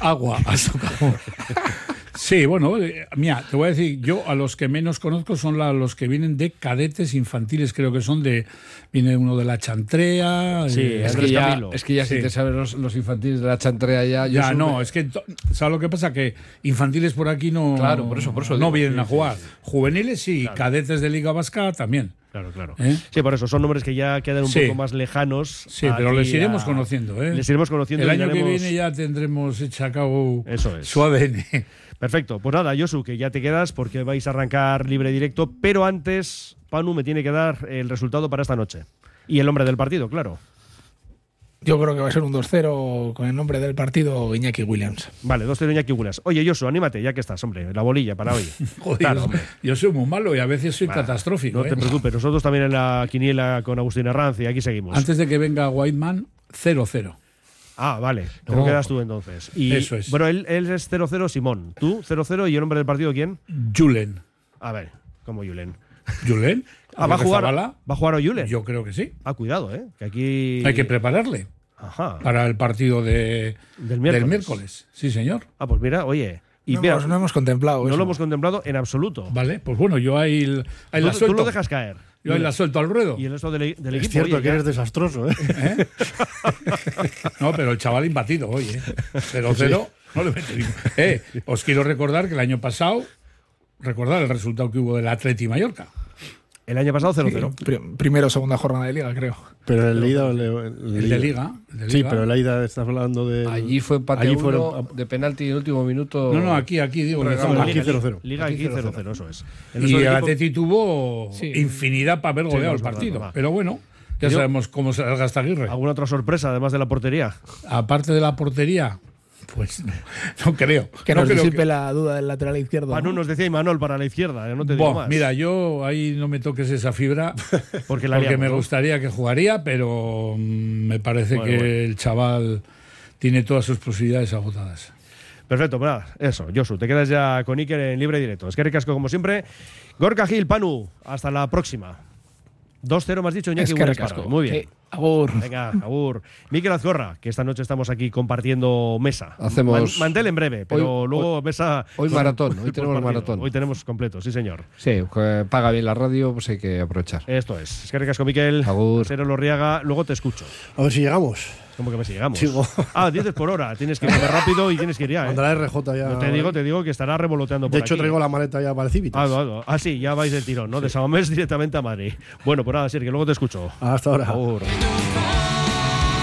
Agua, has tocado. [laughs] Sí, bueno, eh, mira, te voy a decir, yo a los que menos conozco son la- los que vienen de cadetes infantiles, creo que son de, viene uno de la Chantrea. Sí, eh, Es que, ya, es que ya si Sí. te sabes los, los infantiles de la chantrea ya... yo Ya, no, es que, ¿sabes lo que pasa? Que infantiles por aquí no, Claro, por eso, por eso no digo. vienen Sí, a sí, jugar. sí. Juveniles sí, cadetes de Liga Vasca también. Claro, claro. ¿Eh? Sí, por eso son nombres que ya quedan un Sí. poco más lejanos. Sí, pero les iremos a- conociendo. ¿eh? Les iremos conociendo. El año que viene ya tendremos hecho a cabo Eso es. su ADN. Perfecto. Pues nada, Josu, que ya te quedas porque vais a arrancar libre directo. Pero antes, Panu me tiene que dar el resultado para esta noche. Y el nombre del partido, claro. Yo creo que va a ser un 2-0 con el nombre del partido Iñaki Williams. Vale, dos Iñaki Gulas. Oye, Josu, anímate, ya que estás, hombre. La bolilla para hoy. [laughs] Joder, Claro, yo- hombre. yo soy muy malo y a veces soy catastrófico. No ¿eh? te preocupes, nosotros también en la quiniela con Agustín Arranz y aquí seguimos. Antes de que venga Whiteman, 0-0. Ah, vale. No. ¿Cómo quedas tú entonces? Y, Eso es. Bueno, él, él es 0-0 Simón. Tú 0-0 y el nombre del partido ¿quién? Julen. A ver, ¿cómo Julen? ¿Julen? Ah, ¿va a jugar, Zabala? ¿va a jugar a Julen? Yo creo que sí. Ah, cuidado, ¿eh? Que aquí... Hay que prepararle Ajá. para el partido de, Del miércoles. miércoles. Sí, señor. Ah, pues mira, oye. Y no, mira, hemos, no hemos contemplado no eso. lo hemos contemplado en absoluto. Vale, pues bueno, yo ahí, ahí Tú, la tú suelto. lo dejas caer. Yo ahí la suelto al ruedo. Y el resto del, del Es equipo. cierto oye, que ya- eres desastroso, ¿eh? ¿Eh? [laughs] No, pero el chaval imbatido hoy, ¿eh? 0-0. No le Eh, os quiero recordar que el año pasado, recordar el resultado que hubo del Atleti Mallorca. El año pasado 0-0. Pri- primero o segunda jornada de liga, creo. Pero el Leida. El, El de Liga. el de Sí, pero el Leida estás hablando de. Allí fue empate Allí uno, fueron- de penalti en el último minuto. No, no, aquí, aquí digo. Regalo. Liga. Aquí 0-0. Liga aquí 0-0, eso es. El Y el Atleti tuvo Sí. infinidad para haber Sí, goleado no el partido. verdad. Pero bueno, ya sabemos cómo se gasta Aguirre. ¿Alguna otra sorpresa además de la portería? Aparte de la portería, pues no, [laughs] no creo. Que no nos creo disipe la duda del lateral izquierdo. Manu ¿no? nos decía Imanol para la izquierda, no te digo más. mira, yo ahí no me toques esa fibra [laughs] porque la porque liamos, me gustaría que jugaría, pero mm, me parece Bueno, que bueno. el chaval tiene todas sus posibilidades agotadas. Perfecto, pues nada, eso, Josu, te quedas ya con Iker en libre directo. Es que ricasco como siempre. Gorka Gil, Panu, hasta la próxima. 2-0 me has dicho, Iñaki Es que hoy. Muy bien. Sí, agur. Venga, agur. Miquel Azcorra, que esta noche estamos aquí compartiendo mesa. Hacemos- Man- mantel en breve, pero Hoy- luego mesa. hoy maratón, hoy [laughs] tenemos maratón. Hoy tenemos completo, sí, señor. Sí, que paga bien la radio, pues hay que aprovechar. Esto es. Es que ricasco, Miquel. Agur. Sero Lorriaga, luego te escucho. A ver si llegamos. ¿Cómo que me llegamos? Sigo. Ah, 10 por hora. Tienes que ir rápido y tienes que ir ya. ¿eh? RJ ya. No te digo, te digo que estará revoloteando por De hecho, aquí. traigo la maleta ya para el Civitas. Ah, no, no. Ah, sí, ya vais del tirón, ¿no? De Samamés directamente a Madrid. Bueno, pues nada, Sir, que luego te escucho. Hasta ahora.